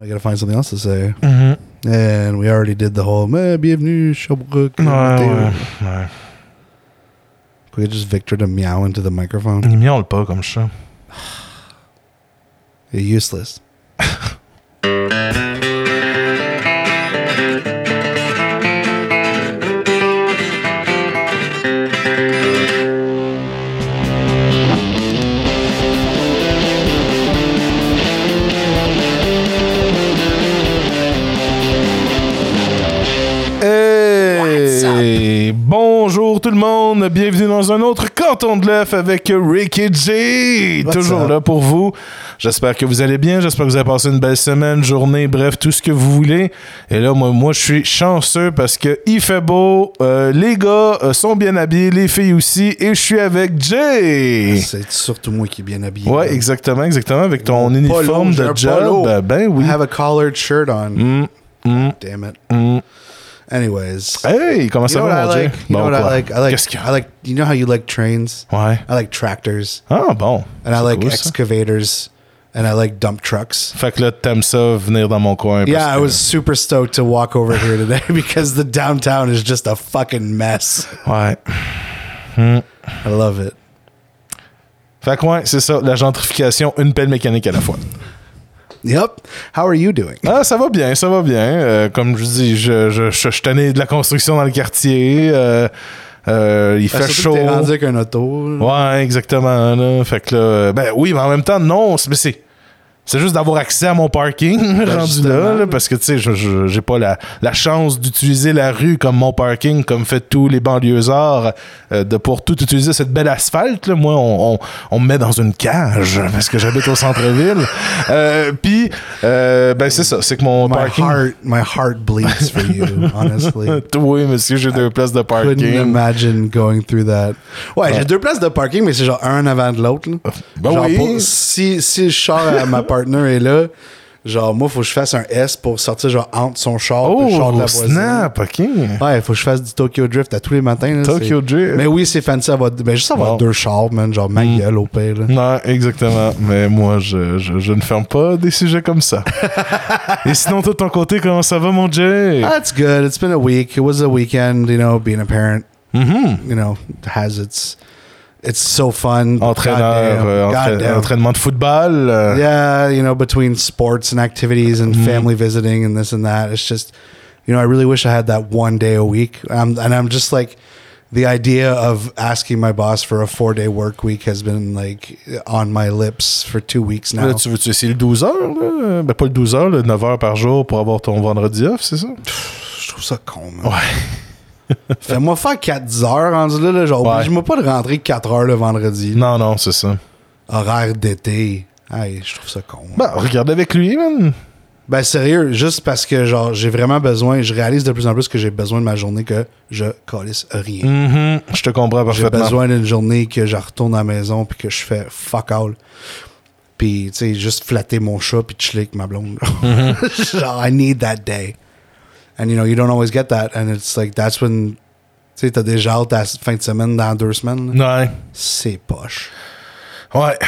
I gotta find something else to say. Mhm. And we already did the whole "Mais, bienvenue, ouais, ouais. We could just Victor to meow into the microphone. Il miaule pas comme ça. You're useless. Bienvenue dans un autre canton de l'œuf avec Ricky. What's Toujours up? là pour vous. J'espère que vous allez bien, j'espère que vous avez passé une belle semaine, journée, bref, tout ce que vous voulez. Et là, moi, moi je suis chanceux parce que il fait beau, euh, les gars euh, sont bien habillés, les filles aussi, et je suis avec Jay. C'est surtout moi qui est bien habillé. Ouais, exactement, exactement, avec ton uniforme de job. polo. Ben, ben oui. I have a collared shirt on. Mm, mm, Damn it. mm. Anyways. Hey, comment You va, what I like? You know what I like? I like. Qu'est-ce qu'il y a? I like. You know how you like trains? Why? I like tractors, Ah, bon. and I like excavators, and I like dump trucks. Fait que là, t'aimes ça venir dans mon coin. Yeah, I was super stoked to walk over here today because the downtown is just a fucking mess. Ouais. I love it. Fait que ouais, c'est ça, la gentrification, une pelle mécanique à la fois. Yep. How are you doing? Ah, ça va bien, ça va bien. Euh, comme je dis, je, je, je, tanné de la construction dans le quartier. Euh, euh, il fait Surtout que chaud. T'es rendu avec un auto. Ouais, exactement. Là. Fait que là, ben oui, mais en même temps, non, mais c'est, c'est juste d'avoir accès à mon parking rendu là, Ben, là, parce que tu sais, je, je- j'ai pas la, la chance d'utiliser la rue comme mon parking, comme fait tous les banlieusards, euh, de pour tout utiliser cette belle asphalte. Là. Moi, on, on, on me met dans une cage parce que j'habite au centre-ville. Euh, Puis, euh, ben c'est ça, c'est que mon My parking. heart, my heart bleeds for you, honestly. oui, monsieur, j'ai deux places de Couldn't parking. imagine going through that. Ouais, j'ai deux places de parking, mais c'est genre un avant de l'autre. Ben genre oui. pour- si, si le char à ma partner est là, genre moi, faut que je fasse un S pour sortir genre entre son char et le char de la Oh, voisine. snap, ok. Ouais, faut que je fasse du Tokyo Drift à tous les matins. là, Tokyo Drift. Mais oui, c'est fancy avoir, ben, juste avoir Wow. deux chars, man. Genre ma Mm. gueule au pire. là. Non, exactement. Mais moi, je, je, je ne ferme pas des sujets comme ça. Et sinon, toi, de ton côté, comment ça va, mon Jay? Ah, it's good. It's been a week. It was a weekend, you know, being a parent, Mhm. you know, has its. It's so fun. Entraîneur, euh, entra- entraînement de football. euh, yeah, you know, between sports and activities and family visiting and this and that, it's just, you know, I really wish I had that one day a week. Um, and I'm just like, the idea of asking my boss for a four day work week has been like on my lips for two weeks now. Là, tu veux-tu essayer le 12 heures? Là? Ben, pas le 12 heures, le 9 heures par jour pour avoir ton vendredi off, c'est ça? Je trouve ça con, man. Ouais. Fais-moi faire 4 heures rendu là, là genre, Ouais. oblige-moi pas de rentrer 4 heures le vendredi. Non, non, c'est ça. Horaire d'été. Hey, je trouve ça con. Ben, regarde avec lui, man. Ben sérieux, juste parce que genre j'ai vraiment besoin, je réalise de plus en plus que j'ai besoin de ma journée que je calisse rien. Mhm. Je te comprends J'ai parfaitement. besoin d'une journée que je retourne à la maison puis que je fais fuck all. Puis tu sais juste flatter mon chat puis chiller avec ma blonde. Mm-hmm. genre I need that day. And you know, you don't always get that and it's like that's when tu sais t'as déjà hâte à la fin de semaine dans deux semaines. là. Ouais. C'est poche. Ouais. Oh,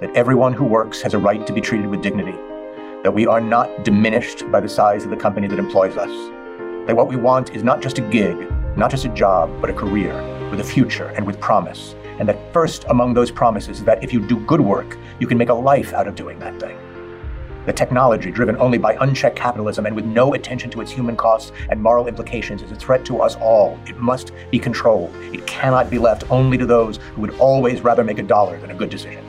that everyone who works has a right to be treated with dignity, that we are not diminished by the size of the company that employs us, that what we want is not just a gig, not just a job, but a career with a future and with promise, and that first among those promises is that if you do good work, you can make a life out of doing that thing. The technology driven only by unchecked capitalism and with no attention to its human costs and moral implications is a threat to us all. It must be controlled. It cannot be left only to those who would always rather make a dollar than a good decision.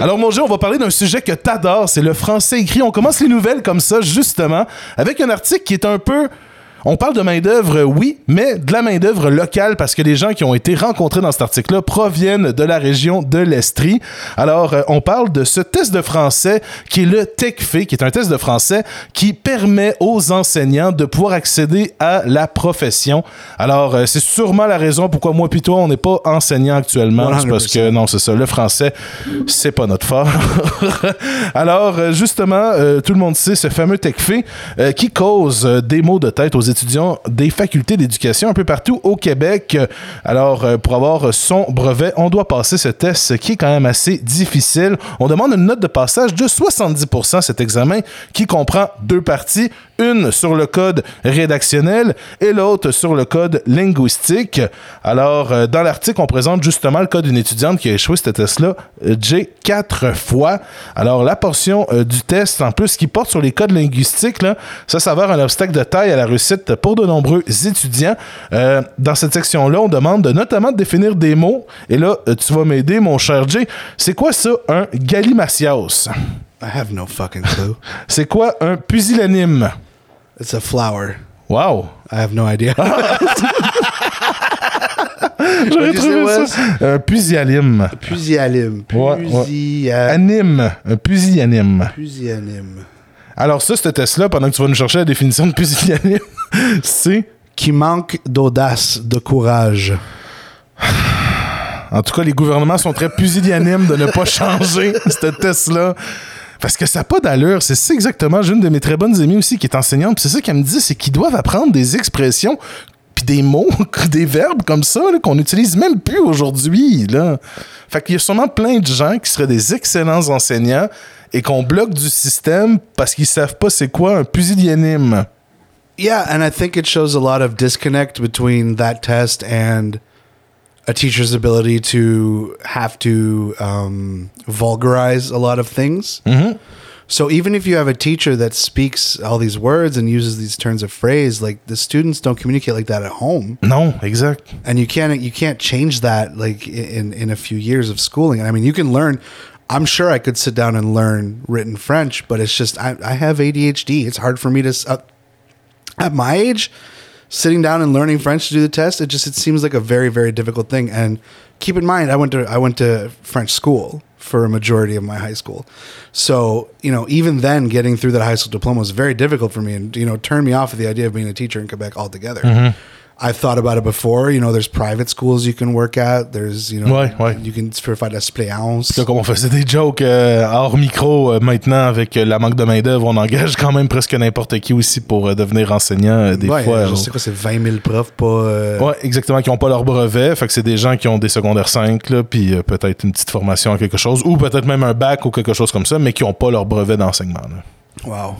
Alors, mon Dieu, on va parler d'un sujet que t'adores, c'est le français écrit. On commence les nouvelles comme ça, justement, avec un article qui est un peu. On parle de main-d'œuvre, oui, mais de la main-d'œuvre locale parce que les gens qui ont été rencontrés dans cet article-là proviennent de la région de l'Estrie. Alors, euh, on parle de ce test de français qui est le TechFé, qui est un test de français qui permet aux enseignants de pouvoir accéder à la profession. Alors, euh, c'est sûrement la raison pourquoi moi puis toi, on n'est pas enseignants actuellement. Parce que, 100%. non, c'est ça, le français, c'est pas notre fort. Alors, euh, justement, tout le monde sait ce fameux TechFé euh, qui cause des maux de tête aux étudiants des facultés d'éducation un peu partout au Québec. Alors, euh, pour avoir son brevet, on doit passer ce test qui est quand même assez difficile. On demande une note de passage de 70% cet examen qui comprend deux parties, une sur le code rédactionnel et l'autre sur le code linguistique. Alors, euh, dans l'article, on présente justement le cas d'une étudiante qui a échoué ce test-là, euh, J, quatre fois. Alors, la portion euh, du test, en plus, qui porte sur les codes linguistiques, là, ça s'avère un obstacle de taille à la réussite pour de nombreux étudiants. Dans cette section-là, on demande de, notamment de définir des mots. Et là, tu vas m'aider, mon cher J. C'est quoi ça, un gallimacias? I have no fucking clue. C'est quoi un pusillanime? it's a flower. Wow! I have no idea. J'aurais trouvé ça. Un pusillanime. Pusillanime. Ouais, ouais. Pusia- Anime. Un pusillanime. Pusillanime. Alors ça, ce test-là, pendant que tu vas nous chercher la définition de pusillanime, c'est... Qui manque d'audace, de courage. En tout cas, les gouvernements sont très pusillanimes de ne pas changer ce test-là. Parce que ça n'a pas d'allure. C'est ça exactement. J'ai une de mes très bonnes amies aussi qui est enseignante. C'est ça qu'elle me dit, c'est qu'ils doivent apprendre des expressions puis des mots, des verbes comme ça qu'on n'utilise même plus aujourd'hui. Là. Fait qu'il y a sûrement plein de gens qui seraient des excellents enseignants et qu'on bloque du système parce qu'ils savent pas c'est quoi un pusillanime. Yeah, and I think it shows a lot of disconnect between that test and a teacher's ability to have to um, vulgarize a lot of things. So even if you have a teacher that speaks all these words and uses these turns of phrase, like the students don't communicate like that at home, No, exact. and you can't you can't change that like in in a few years of schooling. I mean, you can learn. I'm sure I could sit down and learn written French, but it's just I, I have ADHD. It's hard for me to uh, at my age sitting down and learning French to do the test. It just it seems like a very very difficult thing. And keep in mind, I went to I went to French school for a majority of my high school, so you know even then getting through that high school diploma was very difficult for me, and you know turned me off of the idea of being a teacher in Quebec altogether. Mm-hmm. I've thought about it before. You know, there's private schools you can work at. There's, you know, Ouais, ouais. you can faire de la suppléance. Là, comme on faisait des jokes euh, hors micro, euh, maintenant, avec euh, la manque de main-d'œuvre, on engage quand même presque n'importe qui aussi pour euh, devenir enseignant. des ouais, fois. je sais quoi, c'est 20 000 profs, pas. Ouais, exactement, qui n'ont pas leur brevet. Fait que c'est des gens qui ont des secondaires 5, là, puis peut-être une petite formation en quelque chose, ou peut-être même un bac ou quelque chose comme ça, mais qui n'ont pas leur brevet d'enseignement. Wow.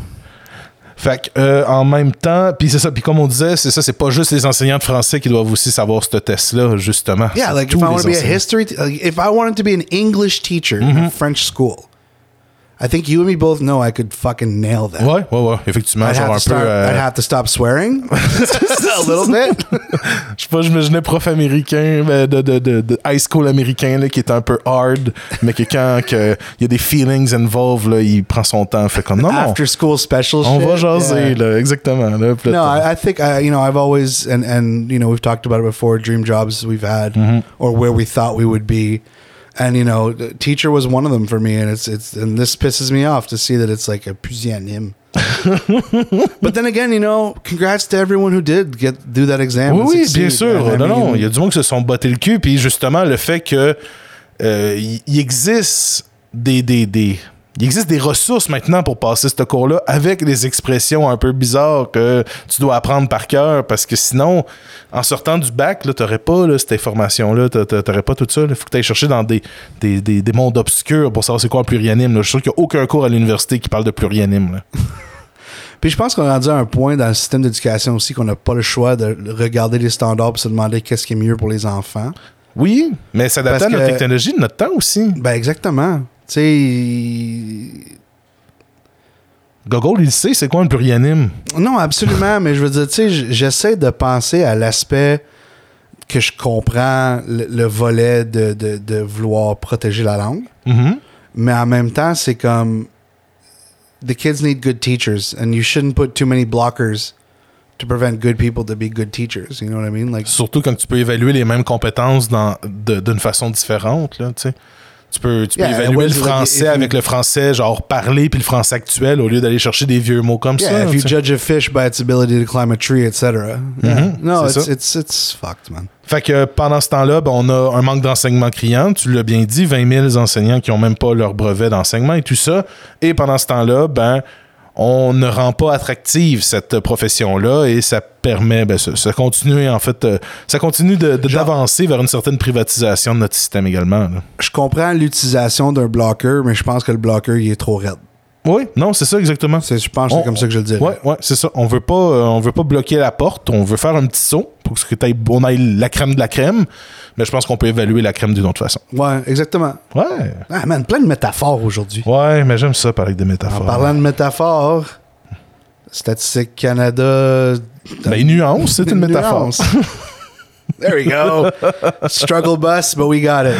Fait que, euh, en même temps, puis c'est ça, puis comme on disait, c'est ça, c'est pas juste les enseignants de français qui doivent aussi savoir ce test-là, justement. Yeah, like if I want to be a history, like if I wanted to be an English teacher in Mm-hmm. a French school, I think you and me both know I could fucking nail that. Ouais, ouais, ouais, effectivement, I'd genre have, un to peu. start, euh, I'd have to stop swearing a little bit. Je sais pas, j'imaginais prof américain ben, de, de, de, de high school américain là, qui est un peu hard, mais que quand que il y a des feelings involved, là, il prend son temps. Fait comme non, non, After school special on shit. va jaser, yeah. là, exactement. Là, Puis là, No, t'as- I, I think I, you know I've always and and you know we've talked about it before. Dream jobs we've had, Mm-hmm. or where we thought we would be, and you know, the teacher was one of them for me. And it's it's and this pisses me off to see that it's like a pusianim. but then again, you know, congrats to everyone who did get do that exam. Oui, oui, bien sûr. I non, non, il y a du monde qui se sont bottés le cul, puis justement, le fait que euh, il il existe des, des, des- il existe des ressources maintenant pour passer ce cours-là avec des expressions un peu bizarres que tu dois apprendre par cœur parce que sinon, en sortant du bac, tu n'aurais pas là, cette information-là, tu n'aurais pas tout ça. Il faut que tu ailles chercher dans des, des, des, des mondes obscurs pour savoir c'est quoi un plurianime. là. Je suis sûr qu'il n'y a aucun cours à l'université qui parle de plurianime. là. Puis je pense qu'on est rendu à un point dans le système d'éducation aussi qu'on n'a pas le choix de regarder les standards et se demander qu'est-ce qui est mieux pour les enfants. Oui, mais s'adapter à Parce notre technologie de notre temps aussi. Ben exactement. Tu sais, Gogol, il sait c'est quoi un plurianime. Non, absolument, mais je veux dire, tu sais, j'essaie de penser à l'aspect que je comprends, le, le volet de, de, de vouloir protéger la langue, Mhm. mais en même temps, c'est comme the kids need good teachers, and you shouldn't put too many blockers to prevent good people to be good teachers. You know what I mean? Like, Surtout quand tu peux évaluer les mêmes compétences d'une façon différente. Là, tu sais. Tu peux, tu peux Yeah, évaluer le français avec le français genre parlé puis le français actuel au lieu d'aller chercher des vieux mots comme yeah, ça. if you judge a fish by its ability to climb a tree, etc. Mhm, No, c'est it's, it's it's fucked, man. Fait que pendant ce temps-là, ben, on a un manque d'enseignement criant. Tu l'as bien dit, 20 000 enseignants qui ont même pas leur brevet d'enseignement et tout ça. Et pendant ce temps-là, ben, on ne rend pas attractive cette profession-là et ça permet, ben, ça, ça continue en fait, euh, ça continue de- de- Genre- d'avancer vers une certaine privatisation de notre système également. là. Je comprends l'utilisation d'un blocker, mais je pense que le blocker, il est trop raide. Oui, non, c'est ça exactement. Je pense que c'est comme ça que je le dirais. Ouais, c'est ça. On veut pas, euh, on veut pas bloquer la porte. On veut faire un petit saut pour que on aille la crème de la crème. Mais je pense qu'on peut évaluer la crème d'une autre façon. Ouais, exactement. Ouais. Ah man, plein de métaphores aujourd'hui. Ouais, mais j'aime ça parler de En métaphores. parlant de métaphores, Statistique Canada. Ben, nuance, c'est une métaphore. There we go. Struggle bus, but we got it.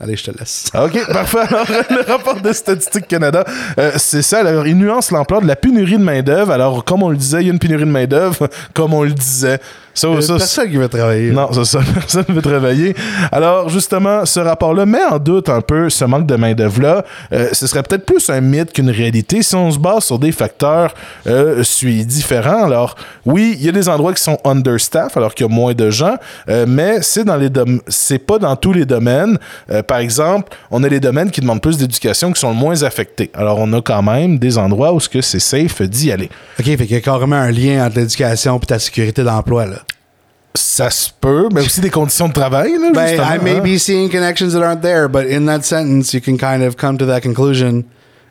Allez, je te laisse. OK, parfait. Alors, le rapport de Statistique Canada, euh, c'est ça. Alors, il nuance l'ampleur de la pénurie de main-d'œuvre. Alors, comme on le disait, il y a une pénurie de main-d'œuvre, comme on le disait. Ça, ça, personne qui veut travailler. Non, c'est ça. Personne ne veut travailler. Alors, justement, ce rapport-là met en doute un peu ce manque de main-d'œuvre-là. Euh, ce serait peut-être plus un mythe qu'une réalité si on se base sur des facteurs euh, différents. Alors, oui, il y a des endroits qui sont understaff, alors qu'il y a moins de gens, euh, mais c'est dans les c'est pas dans tous les domaines. Euh, par exemple, on a les domaines qui demandent plus d'éducation qui sont le moins affectés. Alors, on a quand même des endroits où ce que c'est safe d'y aller. OK, fait qu'il y a carrément un lien entre l'éducation et ta sécurité d'emploi, là. Ça se peut, mais aussi des conditions de travail. Là, Ben, I may hein. be seeing connections that aren't there, but in that sentence, you can kind of come to that conclusion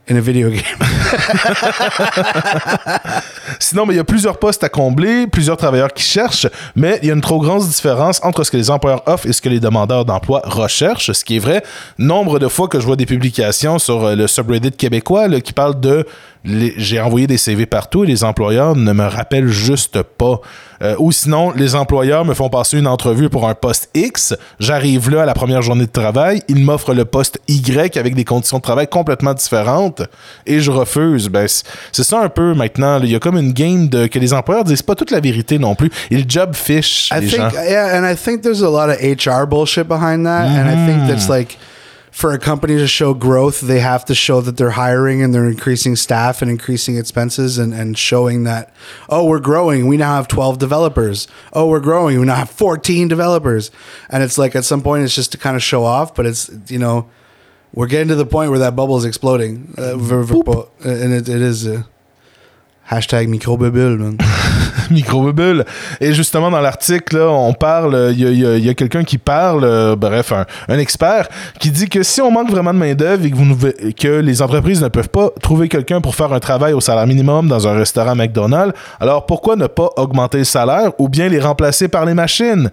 in a video game. Sinon, il y a plusieurs postes à combler, plusieurs travailleurs qui cherchent, mais il y a une trop grande différence entre ce que les employeurs offrent et ce que les demandeurs d'emploi recherchent, ce qui est vrai. Nombre de fois que je vois des publications sur euh, le subreddit québécois là, qui parlent de j'ai envoyé des CV partout et les employeurs ne me rappellent juste pas. Euh, ou sinon, les employeurs me font passer une entrevue pour un poste X, j'arrive là à la première journée de travail, ils m'offrent le poste Y avec des conditions de travail complètement différentes et je refuse. Ben, c'est ça un peu maintenant. là. Il y a comme une game de que les employeurs disent pas toute la vérité non plus. Ils job fish I les think, gens. yeah, and I think there's a lot of HR bullshit behind that. And I think Mm-hmm. that's like, for a company to show growth, they have to show that they're hiring and they're increasing staff and increasing expenses and, and showing that, oh, we're growing. We now have 12 developers. Oh, we're growing. We now have 14 developers. And it's like, at some point, it's just to kind of show off, but it's, you know, we're getting to the point where that bubble is exploding. Uh, ver- and it, it is, uh, hashtag microbubble, man. micro-bubble. Et justement, dans l'article, on parle, il y a, quelqu'un qui parle, euh, bref, un, expert, qui dit que si on manque vraiment de main-d'œuvre et que, vous les entreprises ne peuvent pas trouver quelqu'un pour faire un travail au salaire minimum dans un restaurant McDonald's, alors pourquoi ne pas augmenter le salaire ou bien les remplacer par les machines?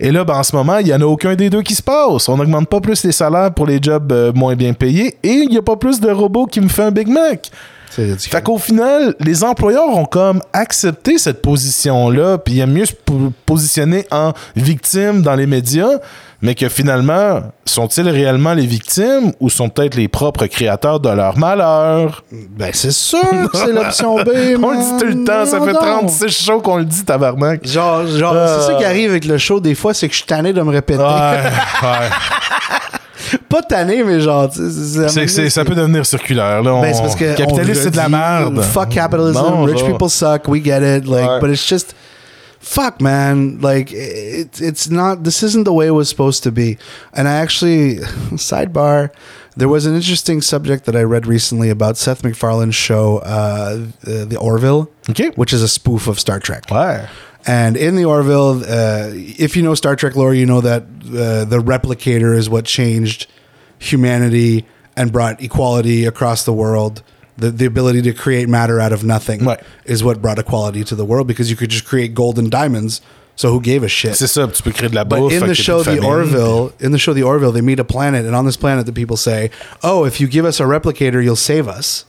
Et là, ben, en ce moment, il n'y en a aucun des deux qui se passe. On n'augmente pas plus les salaires pour les jobs euh, moins bien payés et il n'y a pas plus de robots qui me fait un Big Mac. Fait qu'au final, les employeurs ont comme accepté cette position-là, puis ils aiment mieux se po- positionner en victime dans les médias, mais que finalement, sont-ils réellement les victimes ou sont peut-être les propres créateurs de leur malheur? Ben, c'est sûr que c'est l'option B. On le dit tout le temps, ça fait Voyons donc. 36 shows qu'on le dit, tabarnak. Genre, genre Euh. c'est ça qui arrive avec le show des fois, c'est que je suis tanné de me répéter. Ouais, ouais. Pas tanné, mais genre, tu sais, C'est- c'est- ça peut devenir circulaire. Là. Ben, c'est On- parce que Capitaliste, on c'est de la redit, merde. Fuck capitalism. Non, rich genre. people suck. We get it. Like, Ouais. but it's just fuck, man. Like, it, it's not. This isn't the way it was supposed to be. And I actually sidebar. There was an interesting subject that I read recently about Seth MacFarlane's show, uh, the, the Orville, OK. which is a spoof of Star Trek. Ouais. And in the Orville, uh, if you know Star Trek lore, you know that uh, the replicator is what changed humanity and brought equality across the world. The, the ability to create matter out of nothing Right. is what brought equality to the world because you could just create gold and diamonds. So who gave a shit? C'est ça, tu peux créer de la But in the show The. Orville, in the show The Orville, they meet a planet, and on this planet, the people say, "Oh, if you give us a replicator, you'll save us,"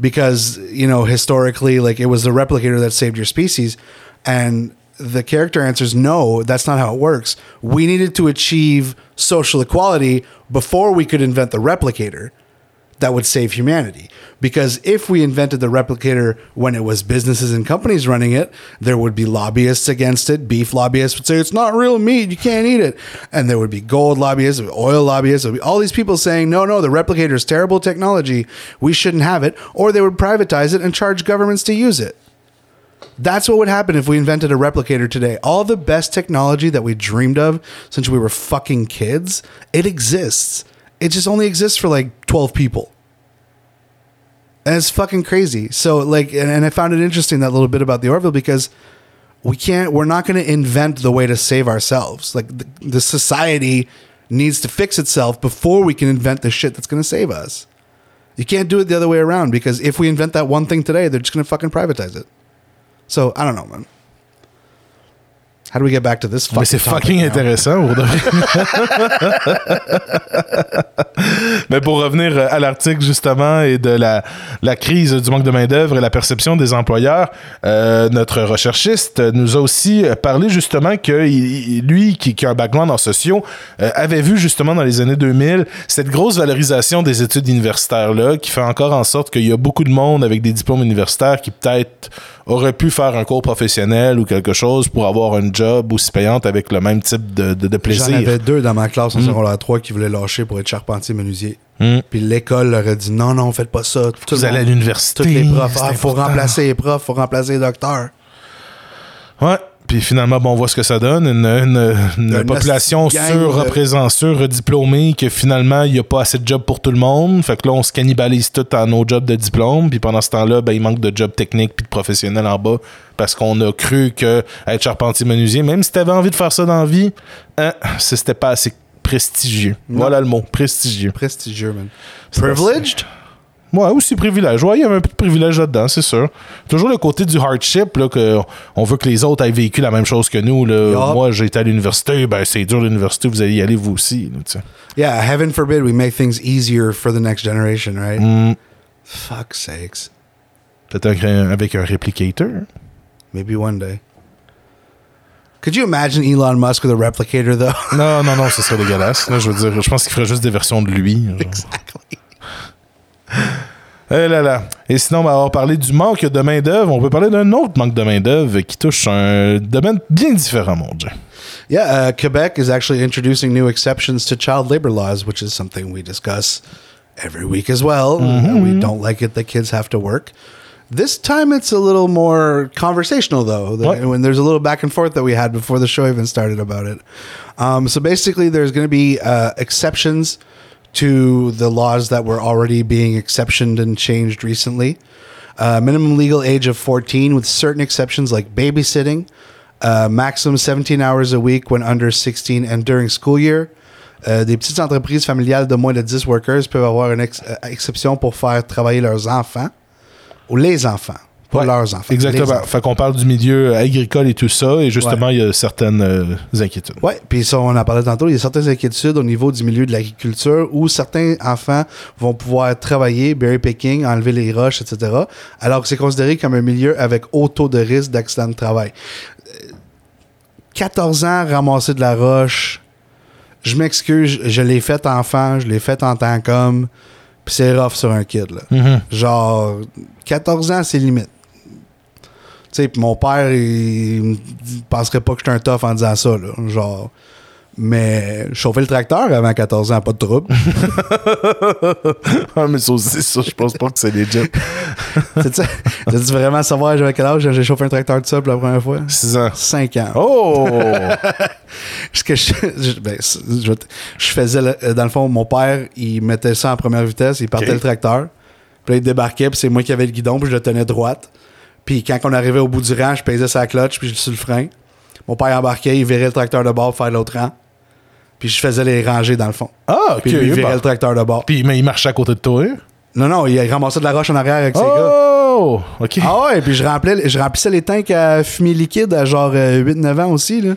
because you know historically, like it was the replicator that saved your species, and the character answers, "No, that's not how it works. We needed to achieve social equality before we could invent the replicator." that would save humanity. Because if we invented the replicator when it was businesses and companies running it, there would be lobbyists against it. Beef lobbyists would say it's not real meat, you can't eat it. And there would be gold lobbyists, oil lobbyists, all these people saying, no, no, the replicator is terrible technology, we shouldn't have it. Or they would privatize it and charge governments to use it. That's what would happen if we invented a replicator today. All the best technology that we dreamed of since we were fucking kids, it exists. It just only exists for like 12 people. and it's fucking crazy. So like, and, and I found it interesting that little bit about the Orville because we can't, we're not going to invent the way to save ourselves. Like the, the society needs to fix itself before we can invent the shit that's going to save us. You can't do it the other way around because if we invent that one thing today, they're just going to fucking privatize it. So I don't know, man. How do we get back to this? Mais c'est fucking now? intéressant. Mais pour revenir euh, à l'article justement et de la, la crise du manque de main-d'œuvre et la perception des employeurs, euh, notre recherchiste nous a aussi parlé justement que lui, qui, qui a un background en sociaux, euh, avait vu justement dans les années 2000 cette grosse valorisation des études universitaires-là qui fait encore en sorte qu'il y a beaucoup de monde avec des diplômes universitaires qui peut-être aurait pu faire un cours professionnel ou quelque chose pour avoir un job aussi payante avec le même type de, de, de J'en plaisir. avais deux dans ma classe en secondaire 3 qui voulaient lâcher pour être charpentier menuisier. Mm. Puis l'école leur a dit non, non, faites pas ça. Tout Vous le allez à l'université. Tous les profs. Ah, faut remplacer les profs, faut remplacer les docteurs. Ouais. Puis finalement, bon, on voit ce que ça donne. Une, une- une Une population gang surreprésentée, surdiplômée, que finalement, il n'y a pas assez de jobs pour tout le monde. Fait que là, on se cannibalise tout à nos jobs de diplôme. Puis pendant ce temps-là, ben, il manque de jobs techniques puis de professionnels en bas. Parce qu'on a cru que être charpentier menuisier, même si tu avais envie de faire ça dans la vie, hein, c'était pas assez prestigieux. Non. Voilà le mot, prestigieux. Prestigieux, man. Privileged? Ouais, aussi privilège. Ouais, il y avait un peu de privilège là-dedans, c'est sûr. Toujours le côté du hardship, là, que on veut que les autres aient vécu la même chose que nous. Là. Yup. Moi, été à l'université, ben c'est dur l'université, vous allez y aller vous aussi. là, tu sais. Yeah, heaven forbid we make things easier for the next generation, right? Mm. Fuck sakes. Peut-être un- avec un réplicateur. Maybe one day. Could you imagine Elon Musk with a replicator, though? Non, non, non, ce serait dégueulasse. Là, je veux dire, je pense qu'il ferait juste des versions de lui. genre. exactly. Eh là là. Et sinon, on va avoir parlé du manque de main-d'œuvre. On peut parler d'un autre manque de main-d'œuvre qui touche un domaine bien différent, mon Dieu. Yeah, uh, Quebec is actually introducing new exceptions to child labor laws, which is something we discuss every week as well. Uh, we don't like it that kids have to work. This time it's a little more conversational, though, when there's a little back and forth that we had before the show even started about it. Um, so basically, there's going to be uh, exceptions to the laws that were already being exceptioned and changed recently. Uh, minimum legal age of 14 with certain exceptions like babysitting, uh, maximum 17 hours a week when under 16 and during school year. Euh, des petites entreprises familiales de moins de 10 workers peuvent avoir une ex- euh, exception pour faire travailler leurs enfants ou les enfants, pas Ouais, leurs enfants. Exactement. enfants. Fait qu'on parle du milieu agricole et tout ça, et justement, il y a certaines euh, inquiétudes. Ouais, puis ça, on en parlait tantôt. Il y a certaines inquiétudes au niveau du milieu de l'agriculture où certains enfants vont pouvoir travailler, berry picking, enlever les roches, etc. Alors que c'est considéré comme un milieu avec haut taux de risque d'accident de travail. Euh, 14 ans, ramasser de la roche. Je m'excuse, je l'ai fait enfant, je l'ai fait en tant qu'homme. Puis c'est rough sur un kid, là. Mhm. Genre, 14 ans, c'est limite. Sais, puis mon père, il, il penserait pas que j'étais un tough en disant ça, là. Genre. Mais chauffer le tracteur avant 14 ans, pas de trouble. ah, mais ça aussi, ça, je pense pas que c'est legit. Veux-tu vraiment savoir j'avais quel âge j'ai chauffé un tracteur de ça pour la première fois? 6 ans. 5 ans. Oh! Ce que je, je- ben, c'est- je, je faisais, le- euh, dans le fond, mon père, il mettait ça en première vitesse, il partait le tracteur. Puis là, il débarquait, puis c'est moi qui avais le guidon, puis je le tenais droite. Puis quand on arrivait au bout du rang, je pesais sa clutch, puis je sur le frein. Mon père embarquait, il virait le tracteur de bord pour faire l'autre rang. Puis je faisais les rangées dans le fond. Ah, ok. Puis lui, il virait le tracteur de bord. Puis, mais il marchait à côté de toi? hein? Non, non, il ramassait de la roche en arrière avec ses gars. Oh! Ok. Ah ouais, puis je, remplissais les tanks à fumée liquide à genre euh, 8-9 ans aussi, là.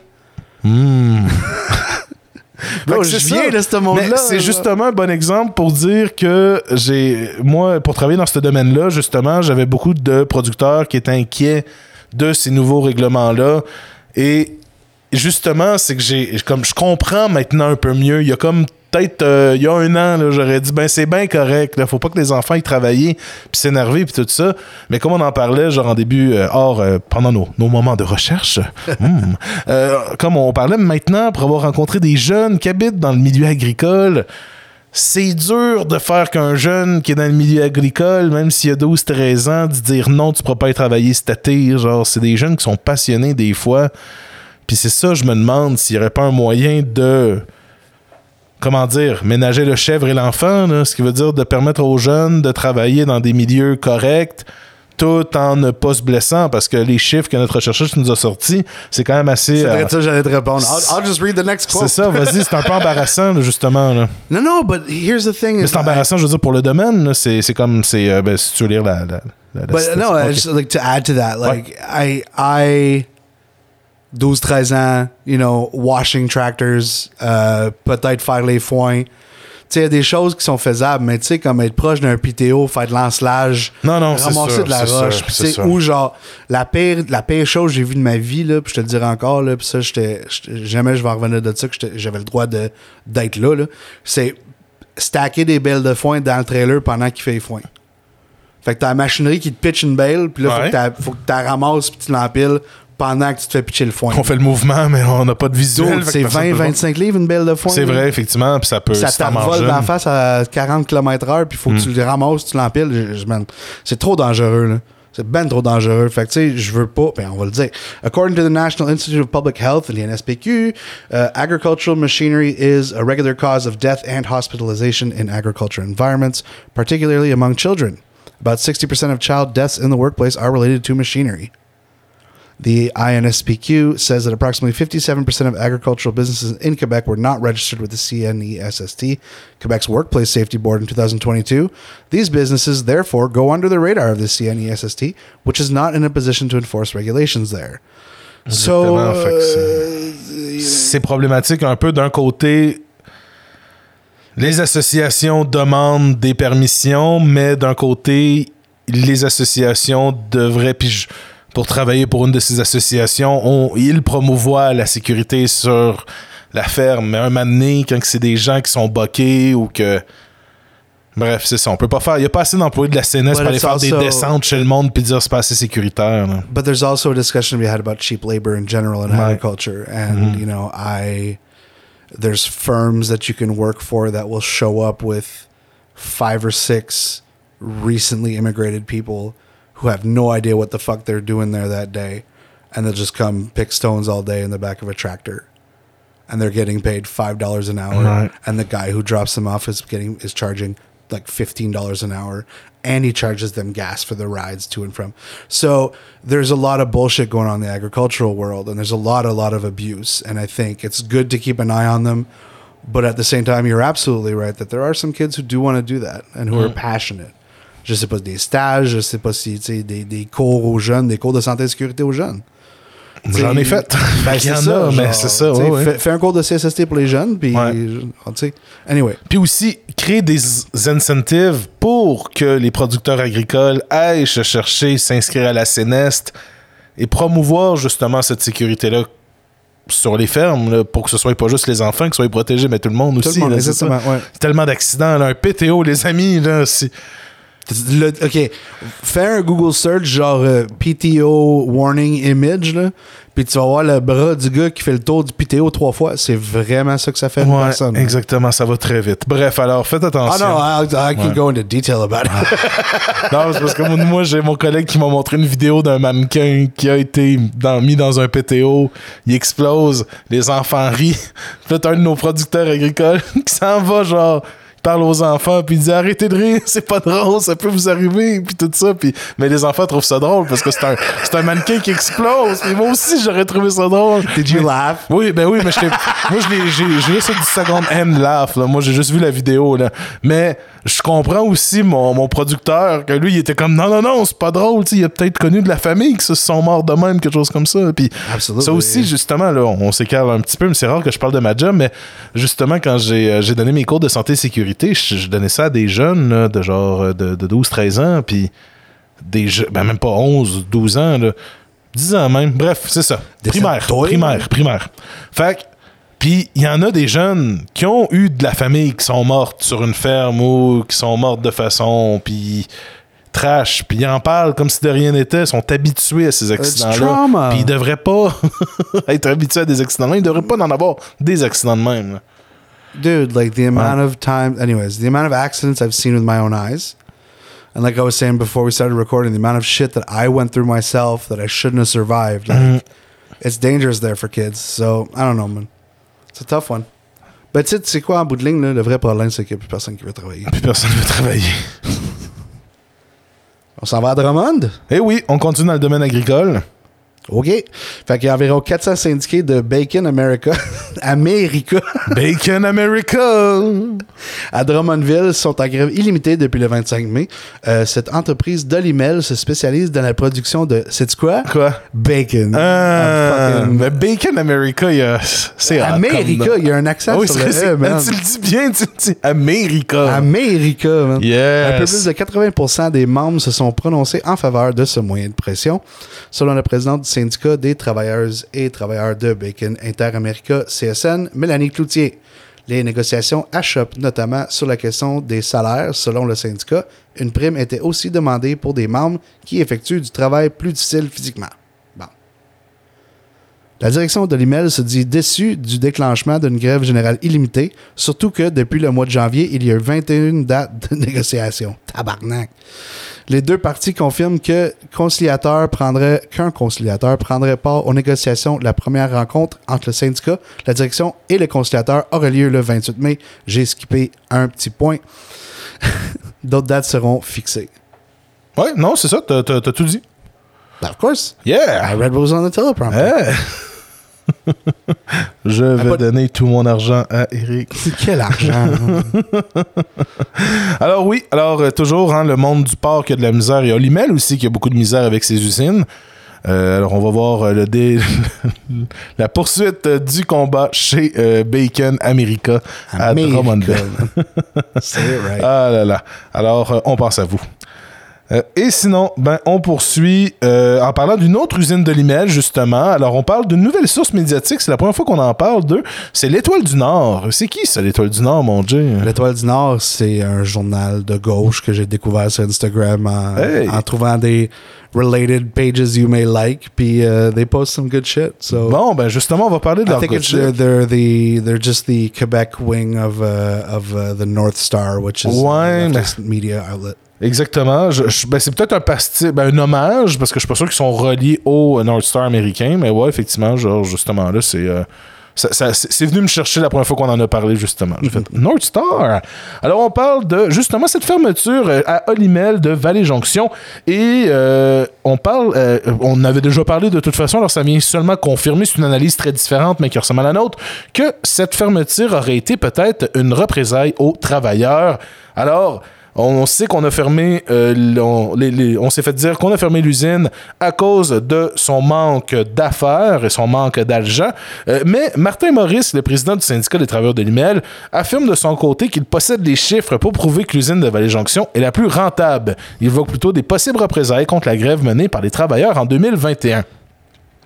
Bro, Que je c'est viens de ce monde-là. Mais c'est justement un bon exemple pour dire que j'ai moi pour travailler dans ce domaine-là justement j'avais beaucoup de producteurs qui étaient inquiets de ces nouveaux règlements là et justement c'est que j'ai comme je comprends maintenant un peu mieux. Il y a comme peut-être euh, il y a un an j'aurais dit ben c'est bien correct là, faut pas que les enfants y travaillent puis s'énerver puis tout ça mais comme on en parlait genre en début euh, hors euh, pendant nos, nos moments de recherche hmm, euh, comme on parlait maintenant pour avoir rencontré des jeunes qui habitent dans le milieu agricole c'est dur de faire qu'un jeune qui est dans le milieu agricole, même s'il a 12-13 ans, de dire non, tu pourras pas y travailler cet été. Genre, c'est des jeunes qui sont passionnés des fois. Puis c'est ça, je me demande s'il n'y aurait pas un moyen de comment dire, ménager le chèvre et l'enfant, ce qui veut dire de permettre aux jeunes de travailler dans des milieux corrects tout en ne pas se blessant parce que les chiffres que notre chercheuse nous a sortis, c'est quand même assez. C'est vrai euh, que ça, j'allais te répondre. I'll, I'll just read the next quote. c'est ça, vas-y, c'est un peu embarrassant, justement. Là. No, no, but here's the thing. C'est embarrassant, je veux dire, pour le domaine, c'est, comme, c'est, euh, ben, si tu veux lire la. la, la- la But citation. no, I Ok. just like to add to that. Like I, I, 12, 13 ans, you know, washing tractors, euh, peut-être faire les foins. Tu sais, il y a des choses qui sont faisables, mais tu sais, comme être proche d'un PTO, faire de l'encelage, Non, non, ramasser sûr, de la roche. tu sais, ou genre, la pire, la pire chose que j'ai vue de ma vie, là, puis je te le dirai encore, là, puis ça, j'étais, jamais je vais en revenir de ça, que j'avais le droit de, d'être là, là. C'est stacker des belles de foin dans le trailer pendant qu'il fait les foins. Fait que t'as la machinerie qui te pitch une belle, puis là, Ouais. faut que tu la ramasses puis tu l'empiles pendant que tu te fais pitcher le foin. On fait le mouvement, mais on n'a pas de visuel. C'est que personne peut 20-25 livres une belle de foin. C'est vrai, effectivement, puis ça peut. Ça t'en manges t'envole d'en face à 40 km/h, puis faut que tu le ramasses, tu l'empiles. C'est trop dangereux, là. C'est ben trop dangereux. Fait que, tu sais, je veux pas, ben, on va le dire. According to the National Institute of Public Health, l'INSPQ, uh, agricultural machinery is a regular cause of death and hospitalization in agriculture environments, particularly among children. About 60% of child deaths in the workplace are related to machinery. The INSPQ says that approximately 57% of agricultural businesses in Quebec were not registered with the CNESST, Quebec's Workplace Safety Board, in 2022. These businesses, therefore, go under the radar of the CNESST, which is not in a position to enforce regulations there. So, Exactement, fait que euh, c'est problématique un peu d'un côté. Les associations demandent des permissions, mais d'un côté, les associations devraient, puis je- pour travailler pour une de ces associations, on, ils promouvoient la sécurité sur la ferme. Mais un moment donné, quand c'est des gens qui sont boqués ou que. Bref, c'est ça. On peut pas faire. Il n'y a pas assez d'employés de la CNS But pour aller faire des descentes chez le monde puis dire c'est pas assez sécuritaire. là. but there's also a discussion be had about cheap labor in general in Right. agriculture and you know i there's firms that you can work for that will show up with five or six recently immigrated people who have no idea what the fuck they're doing there that day and they'll just come pick stones all day in the back of a tractor and they're getting paid five dollars an hour Right. and the guy who drops them off is getting is charging like fifteen dollars an hour and he charges them gas for the rides to and from. So there's a lot of bullshit going on in the agricultural world and there's a lot a lot of abuse and I think it's good to keep an eye on them but at the same time you're absolutely right that there are some kids who do want to do that and who are mm. passionate. Je sais pas des stages, je sais pas si tu sais des, des cours aux jeunes, des cours de santé et sécurité aux jeunes. J'en ai fait. Ben, Il y c'est en ça, a, mais c'est ça. ouais, ouais. Fais, fais un cours de CSST pour les jeunes, puis Ouais. Anyway, Puis aussi, créer des incentives pour que les producteurs agricoles aillent chercher, s'inscrire à la CNEST et promouvoir justement cette sécurité-là sur les fermes, là, pour que ce soit pas juste les enfants qui soient protégés, mais tout le monde tout aussi. le monde, là, exactement. Ouais. Tellement d'accidents, un PTO, les amis, là, c'est- Le- ok, fais un Google search genre euh, PTO warning image là, puis tu vas voir le bras du gars qui fait le tour du PTO trois fois. C'est vraiment ça que ça fait une Ouais, personne. exactement, ça va très vite. Bref, alors faites Ah attention. non, I, I can Ouais. go into detail about it. Non, c'est parce que moi, j'ai mon collègue qui m'a montré une vidéo d'un mannequin qui a été dans- mis dans un PTO. Il explose, les enfants rient. Puis là, t'as un de nos producteurs agricoles qui s'en va, genre, parle aux enfants, puis il dit arrêtez de rire, c'est pas drôle, ça peut vous arriver, puis tout ça. Puis, mais les enfants trouvent ça drôle parce que c'est un, c'est un mannequin qui explose. Puis moi aussi, j'aurais trouvé ça drôle. Did you laugh? Oui, ben oui, mais moi, je l'ai- j'ai juste du second hand laugh. Là. Moi, j'ai juste vu la vidéo. Là. Mais je comprends aussi mon, mon producteur que lui, il était comme non, non, non, c'est pas drôle. tu sais, Il a peut-être connu de la famille qui se sont morts de même, quelque chose comme ça. Puis Absolutely. ça aussi, justement, là, on s'écarte un petit peu, mais c'est rare que je parle de ma job. Mais justement, quand j'ai euh, j'ai donné mes cours de santé et sécurité, je, je donnais ça à des jeunes là, de genre euh, de, de 12-13 ans. Puis des jeux, ben même pas 11, 12 ans. Là. 10 ans même. Bref, c'est ça. Des Primaire, primaire, primaire. Fait que, puis il y en a des jeunes qui ont eu de la famille qui sont mortes sur une ferme ou qui sont mortes de façon, puis trash, puis ils en parlent comme si de rien n'était, sont habitués à ces accidents-là. trauma. Puis ils devraient pas être habitués à des accidents-là, ils devraient pas en avoir des accidents de même. là. Dude, like the amount of time, anyways, the amount of accidents I've seen with my own eyes. And like I was saying before we started recording, the amount of shit that I went through myself that I shouldn't have survived. Like, Mm-hmm. it's dangerous there for kids. So I don't know, man. It's a tough one. Ben, tu sais, quoi, en bout de ligne, là, le vrai problème, c'est qu'il n'y a plus personne qui veut travailler. Puis personne veut travailler. On s'en va à Drummond? Eh oui, on continue dans le domaine agricole. OK? Fait qu'il y a environ 400 syndiqués de Bacon America, America, Bacon America! à Drummondville sont en grève illimitée depuis le 25 mai. Euh, cette entreprise d'Olimel se spécialise dans la production de, c'est quoi? Quoi? Bacon. Ah, Fucking- mais Bacon America, il y a- c'est comme America, il y a un accent Ah oui, sur le E, man. Tu le dis bien, tu le dis. America. America, man. Yes. Un peu plus de 80% des membres se sont prononcés en faveur de ce moyen de pression. Selon le président du syndicat des travailleuses et travailleurs de Bacon Interamerica CSN, Mélanie Cloutier. Les négociations achoppent notamment sur la question des salaires. Selon le syndicat, une prime était aussi demandée pour des membres qui effectuent du travail plus difficile physiquement. Bon. La direction de l'IMEL se dit déçue du déclenchement d'une grève générale illimitée, surtout que depuis le mois de janvier, il y a eu 21 dates de négociation. Tabarnak. Les deux parties confirment que conciliateur prendrait, qu'un conciliateur prendrait part aux négociations. La première rencontre entre le syndicat, la direction et le conciliateur aura lieu le 28 mai. J'ai skippé un petit point. D'autres dates seront fixées. Ouais, non, c'est ça, t'as tout dit. Of course. Yeah! I read what was on the teleprompter. Hey. Je vais donner tout mon argent à Eric. Quel argent? Alors oui, alors euh, toujours hein, le monde du porc qui a de la misère et Olimel aussi qui a beaucoup de misère avec ses usines. Euh, alors on va voir euh, le dé- la poursuite du combat chez Bacon America à. Drummondville. Right. Ah là là. Alors on pense à vous. Euh, et sinon, ben, on poursuit euh, en parlant d'une autre usine de l'email, justement. Alors, on parle d'une nouvelle source médiatique. C'est la première fois qu'on en parle d'eux. C'est l'Étoile du Nord. C'est qui, ça, l'Étoile du Nord, mon Dieu? L'Étoile du Nord, c'est un journal de gauche que j'ai découvert sur Instagram en, Hey. en trouvant des related pages you may like, puis uh, they post some good shit. So Bon, ben justement, on va parler de I leur think it's they're, they're the they're just the Quebec wing of uh, of uh, the North Star, which is Ouais, a mais- media outlet. Exactement. Je- je- ben, c'est peut-être un pasti, ben, un hommage, parce que je suis pas sûr qu'ils sont reliés au North Star américain, mais ouais, effectivement, genre, justement, là, c'est. euh, ça- ça- c'est venu me chercher la première fois qu'on en a parlé, justement. J'ai fait North Star. Alors, on parle de justement cette fermeture euh, à Olimel de Vallée Jonction. Et euh, on parle, euh, on avait déjà parlé de toute façon, alors ça vient seulement confirmer, c'est une analyse très différente, mais qui ressemble à la nôtre, que cette fermeture aurait été peut-être une représaille aux travailleurs. Alors, on sait qu'on a fermé, euh, on s'est fait dire qu'on a fermé l'usine à cause de son manque d'affaires et son manque d'argent. Euh, mais Martin Maurice, le président du syndicat des travailleurs de l'IMEL, affirme de son côté qu'il possède les chiffres pour prouver que l'usine de Vallée-Jonction est la plus rentable. Il évoque plutôt des possibles représailles contre la grève menée par les travailleurs en 2021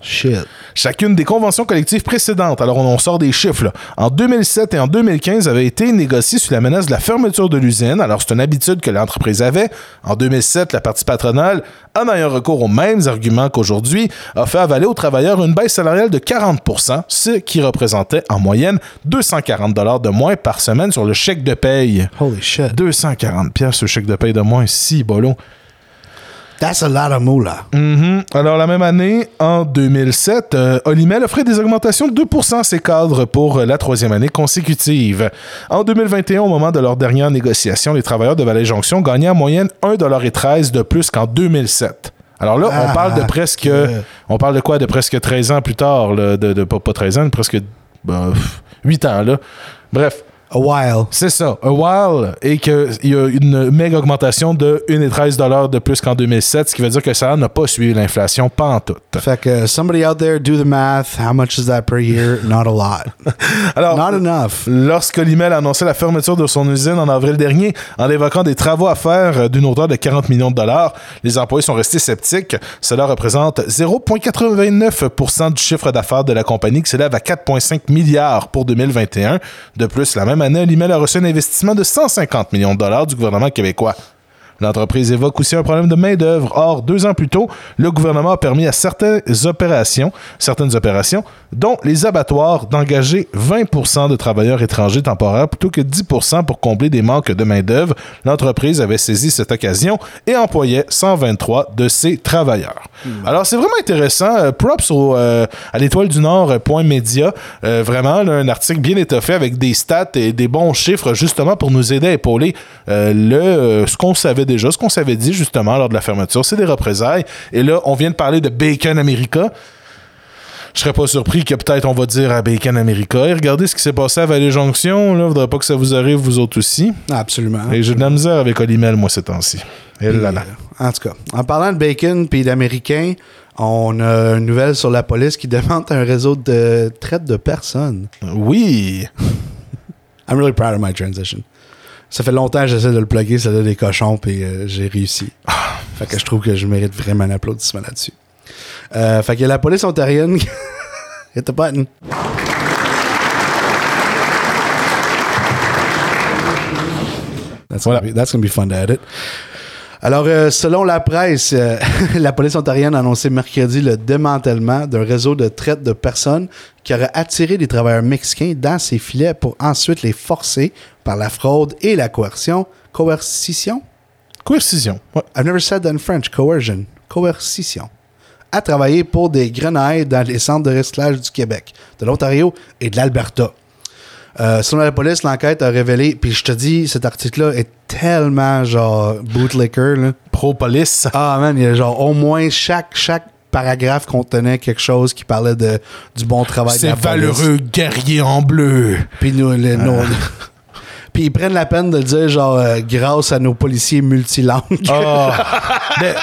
Shit. chacune des conventions collectives précédentes, alors on, on sort des chiffres, là, en 2007 et en 2015 avaient été négociées sous la menace de la fermeture de l'usine. Alors c'est une habitude que l'entreprise avait. En 2007, la partie patronale, en ayant recours aux mêmes arguments qu'aujourd'hui, a fait avaler aux travailleurs une baisse salariale de 40% ce qui représentait en moyenne 240 dollars de moins par semaine sur le chèque de paye. Holy shit. 240 pièces sur le chèque de paye de moins, si bolon. That's a lot of moolah. Mhm. Alors, la même année, en 2007, euh, Olimel offrait des augmentations de 2 à ses cadres pour euh, la troisième année consécutive. En 2021, au moment de leur dernière négociation, les travailleurs de Vallée-Jonction gagnaient en moyenne 1,13 de plus qu'en 2007. Alors là, on Ah, parle de presque... que- On parle de quoi? De presque 13 ans plus tard. là, de, de- pas, pas 13 ans, presque ben, pff, 8 ans. là. Bref, A while. c'est ça, un while, et qu'il y a une méga augmentation de 1,13 de plus qu'en 2007, ce qui veut dire que ça n'a pas suivi l'inflation, pas en tout. Fait que somebody out there do the math. How much is that per year? Not a lot. Alors, Not enough. lorsque l'IMEL a annoncé la fermeture de son usine en avril dernier, en évoquant des travaux à faire euh, d'une hauteur de 40 millions de dollars, les employés sont restés sceptiques. Cela représente 0,89 du chiffre d'affaires de la compagnie qui s'élève à 4,5 milliards pour 2021. De plus, la même année, a reçu un investissement de 150 millions de dollars du gouvernement québécois. L'entreprise évoque aussi un problème de main-d'œuvre. Or, deux ans plus tôt, le gouvernement a permis à certaines opérations, certaines opérations, dont les abattoirs, d'engager 20% de travailleurs étrangers temporaires plutôt que 10% pour combler des manques de main-d'œuvre. L'entreprise avait saisi cette occasion et employait 123 de ses travailleurs. Alors, c'est vraiment intéressant. Euh, props au, euh, à l'étoile du Nord, euh, vraiment, là, un article bien étoffé avec des stats et des bons chiffres, justement, pour nous aider à épauler le, ce qu'on savait déjà, ce qu'on s'avait dit, justement, lors de la fermeture. C'est des représailles. Et là, on vient de parler de Bacon America. Je serais pas surpris que peut-être on va dire à Bacon America, et regardez ce qui s'est passé à Valley Jonction, là, faudrait pas que ça vous arrive vous autres aussi. Absolument. Et j'ai de la misère avec Olimel, moi, ces temps-ci. Et là là. En tout cas, en parlant de bacon puis d'américains, on a une nouvelle sur la police qui demande un réseau de traite de personnes. Oui. I'm really proud of my transition. Ça fait longtemps que j'essaie de le plugger, ça donne des cochons, puis euh, j'ai réussi. fait que je trouve que je mérite vraiment un applaudissement là-dessus. Euh, fait que la police ontarienne. Hit the button. That's gonna, Voilà. be, that's gonna be fun to edit. Alors, euh, selon la presse, euh, la police ontarienne a annoncé mercredi le démantèlement d'un réseau de traite de personnes qui aurait attiré des travailleurs mexicains dans ses filets pour ensuite les forcer par la fraude et la coercion. Coercition? Coercition. Ouais. I've never said that in French. Coercion. Coercition. À travailler pour des grenailles dans les centres de recyclage du Québec, de l'Ontario et de l'Alberta. Euh, selon la police, l'enquête a révélé, puis je te dis, cet article-là est tellement genre bootlicker, là. Pro-police. Ah man, il y a genre au moins chaque, chaque paragraphe contenait quelque chose qui parlait de, du bon travail de Ces la police. valeureux guerriers en bleu. Puis nous, les- nos- Puis ils prennent la peine de le dire genre euh, grâce à nos policiers multilangues. Ah.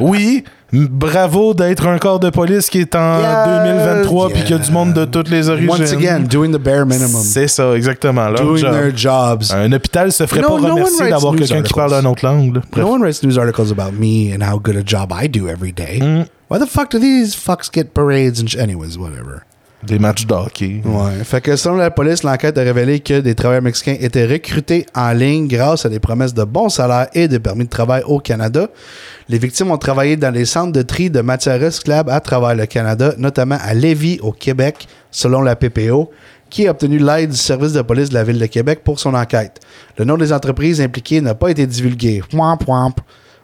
Oui, bravo d'être un corps de police qui est en Yeah. 2023 puis qu'il y a du monde de toutes les origines. Once again, doing the bare minimum. C'est ça, exactement. leur Doing job. their jobs. Un hôpital se ferait You know, pas no one remercier writes d'avoir news quelqu'un qui articles. parle une autre langue. No one writes news articles about me and how good a job I do every day. Mm. Why the fuck do these fucks get parades and sh- anyways, whatever. Des matchs de hockey. Ouais. Fait que selon la police, l'enquête a révélé que des travailleurs mexicains étaient recrutés en ligne grâce à des promesses de bons salaires et de permis de travail au Canada. Les victimes ont travaillé dans les centres de tri de matières recyclables à travers le Canada, notamment à Lévis, au Québec, selon la PPO, qui a obtenu l'aide du service de police de la ville de Québec pour son enquête. Le nom des entreprises impliquées n'a pas été divulgué. Pouamp, pouamp.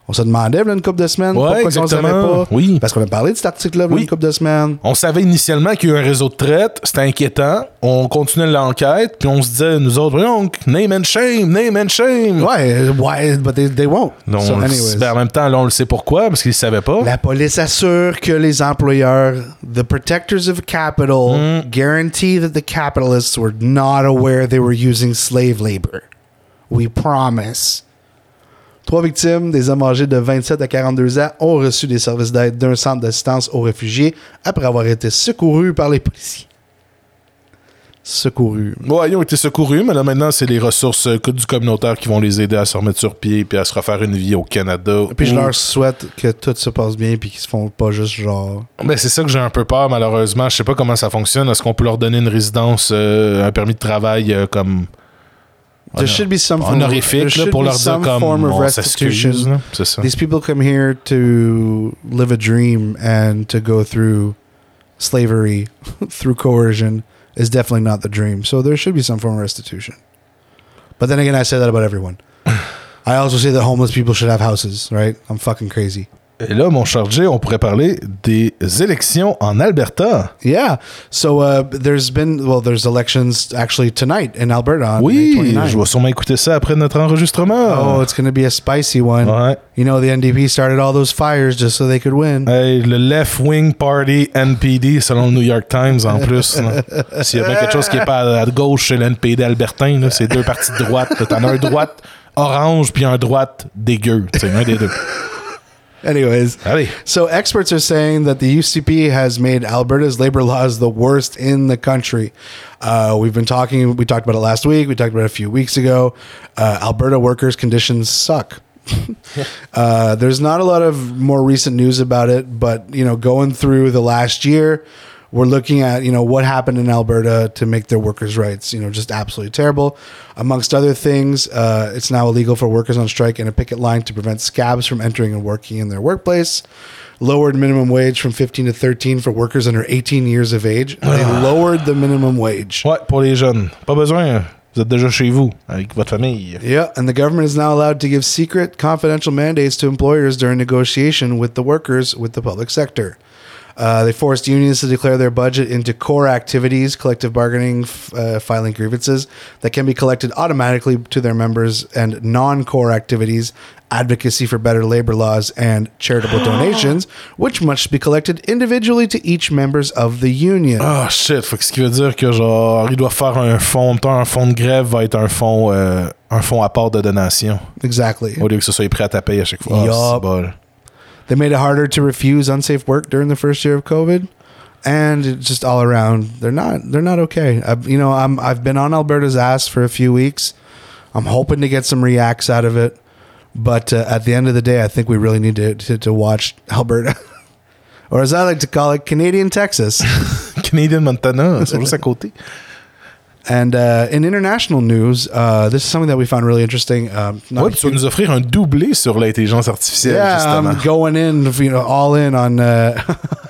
On se demandait là, une couple de semaines Ouais, pourquoi on savait pas? Oui. Parce qu'on a parlé de cet article-là là, Oui. une couple de semaines. On savait initialement qu'il y a eu un réseau de traite, c'était inquiétant. On continuait l'enquête, puis on se disait, nous autres, voyons, name and shame, name and shame. Ouais, why, but they, they won't. Non, So ben, en même temps, là, on le sait pourquoi, parce qu'ils ne savaient pas. La police assure que les employeurs, the protectors of capital, Mm. guarantee that the capitalists were not aware they were using slave labor. We promise. Trois victimes, des hommes âgés de 27 à 42 ans, ont reçu des services d'aide d'un centre d'assistance aux réfugiés après avoir été secourus par les policiers. Secourus. Ouais, ils ont été secourus, mais là maintenant, c'est les ressources euh, du communautaire qui vont les aider à se remettre sur pied puis à se refaire une vie au Canada. Puis je Ou- leur souhaite que tout se passe bien puis qu'ils se font pas juste genre. Ben, c'est ça que j'ai un peu peur, malheureusement. Je sais pas comment ça fonctionne. Est-ce qu'on peut leur donner une résidence, euh, un permis de travail euh, comme There should be some form- honorifique there là, pour leur dire comme form of on restitution. s'excuse. C'est ça. These people come here to live a dream and to go through slavery through coercion is definitely not the dream. So there should be some form of restitution. But then again, I say that about everyone. I also say that homeless people should have houses, right? I'm fucking crazy. Et là, mon Jay, on pourrait parler des élections en Alberta. Yeah. So uh, there's been, well, there's elections actually tonight in Alberta. Oui, 29. je vais sûrement écouter ça après notre enregistrement. Oh, it's going to be a spicy one. Ouais. You know, the NDP started all those fires just so they could win. Hey, le Left Wing Party NPD, selon le New York Times en plus. S'il y a bien quelque chose qui est pas à gauche, c'est le NPD albertain. C'est deux partis de droite. T'en as un droite orange puis un droite dégueu. C'est un des deux. Anyways. Allez. So experts are saying that the UCP has made Alberta's labor laws the worst in the country. Uh, we've been talking. We talked about it last week. We talked about it a few weeks ago. Uh, Alberta workers' conditions suck. uh, there's not a lot of more recent news about it, but you know, going through the last year, we're looking at you know what happened in Alberta to make their workers' rights you know just absolutely terrible. Amongst other things, uh, it's now illegal for workers on strike in a picket line to prevent scabs from entering and working in their workplace. Lowered minimum wage from 15 to 13 for workers under 18 years of age. They lowered the minimum wage. Ouais, pour les jeunes. Pas besoin. Vous êtes déjà chez vous, avec votre famille. Yeah, and the government is now allowed to give secret, confidential mandates to employers during negotiation with the workers with the public sector. Uh, they forced unions to declare their budget into core activities, collective bargaining, f- uh, filing grievances that can be collected automatically to their members, and non core activities, advocacy for better labor laws, and charitable donations, which must be collected individually to each members of the union. Ah, shit. Fait que ce qui veut dire que, genre, il doit faire un fonds. En même temps, un fonds de grève va être un fonds, euh, un fonds à part de donation. Exactly. Au lieu que ce soit prêt à taper à chaque fois. Ah, Yup. c'est bol. They made it harder to refuse unsafe work during the first year of COVID, and just all around, they're not they're not okay. i you know, I'm I've been on Alberta's ass for a few weeks. I'm hoping to get some reacts out of it, but uh, at the end of the day, I think we really need to to, to watch Alberta, or as I like to call it, Canadian Texas. Canadian Montana, juste côté. And uh, in international news, uh, this is something that we found really interesting. Um, Ouais, tu vas nous offrir un doublé sur l'intelligence artificielle, yeah, justement. I'm going in, you know, all in on uh,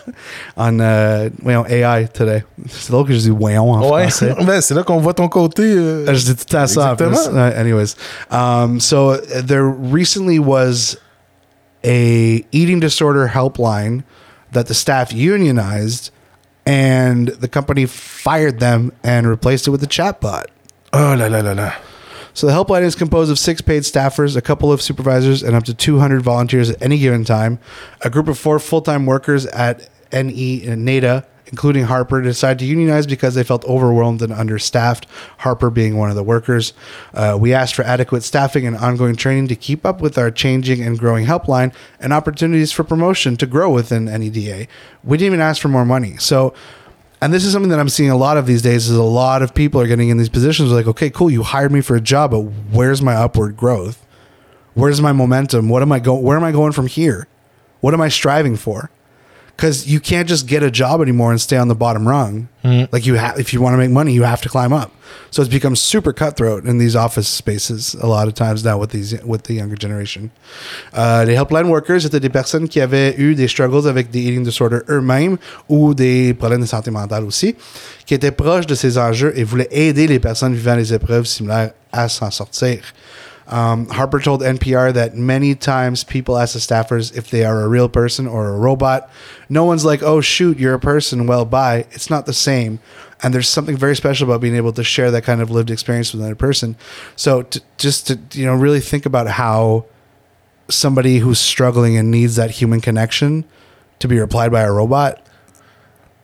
on uh, well, AI today. C'est drôle que je dis voyons en ouais, français. ben, c'est là qu'on voit ton côté. euh, Je dis tout temps ça. Exactement. Uh, anyways, um, so uh, there recently was a eating disorder helpline that the staff unionized, and the company fired them and replaced it with a chatbot. Oh là là là là. So the helpline is composed of six paid staffers, a couple of supervisors, and up to 200 volunteers at any given time. A group of four full-time workers at NE and NADA, including Harper, decided to unionize because they felt overwhelmed and understaffed. Harper being one of the workers. Uh, we asked for adequate staffing and ongoing training to keep up with our changing and growing helpline and opportunities for promotion to grow within NEDA. We didn't even ask for more money. So and this is something that I'm seeing a lot of these days is a lot of people are getting in these positions like, okay, cool, you hired me for a job, but where's my upward growth? Where's my momentum? What am I going where am I going from here? What am I striving for? Because you can't just get a job anymore and stay on the bottom rung. Mm-hmm. Like you have, if you want to make money, you have to climb up. So it's become super cutthroat in these office spaces a lot of times now with these with the younger generation. Euh, les helpline workers étaient des personnes qui avaient eu des struggles avec des eating disorders eux-mêmes ou des problèmes de santé mentale aussi, qui étaient proches de ces enjeux et voulaient aider les personnes vivant les épreuves similaires à s'en sortir. Um, Harper told NPR that many times people ask the staffers if they are a real person or a robot. No one's like, oh, shoot, you're a person. Well, bye. It's not the same. And there's something very special about being able to share that kind of lived experience with another person. So to, just to, you know, really think about how somebody who's struggling and needs that human connection to be replied by a robot.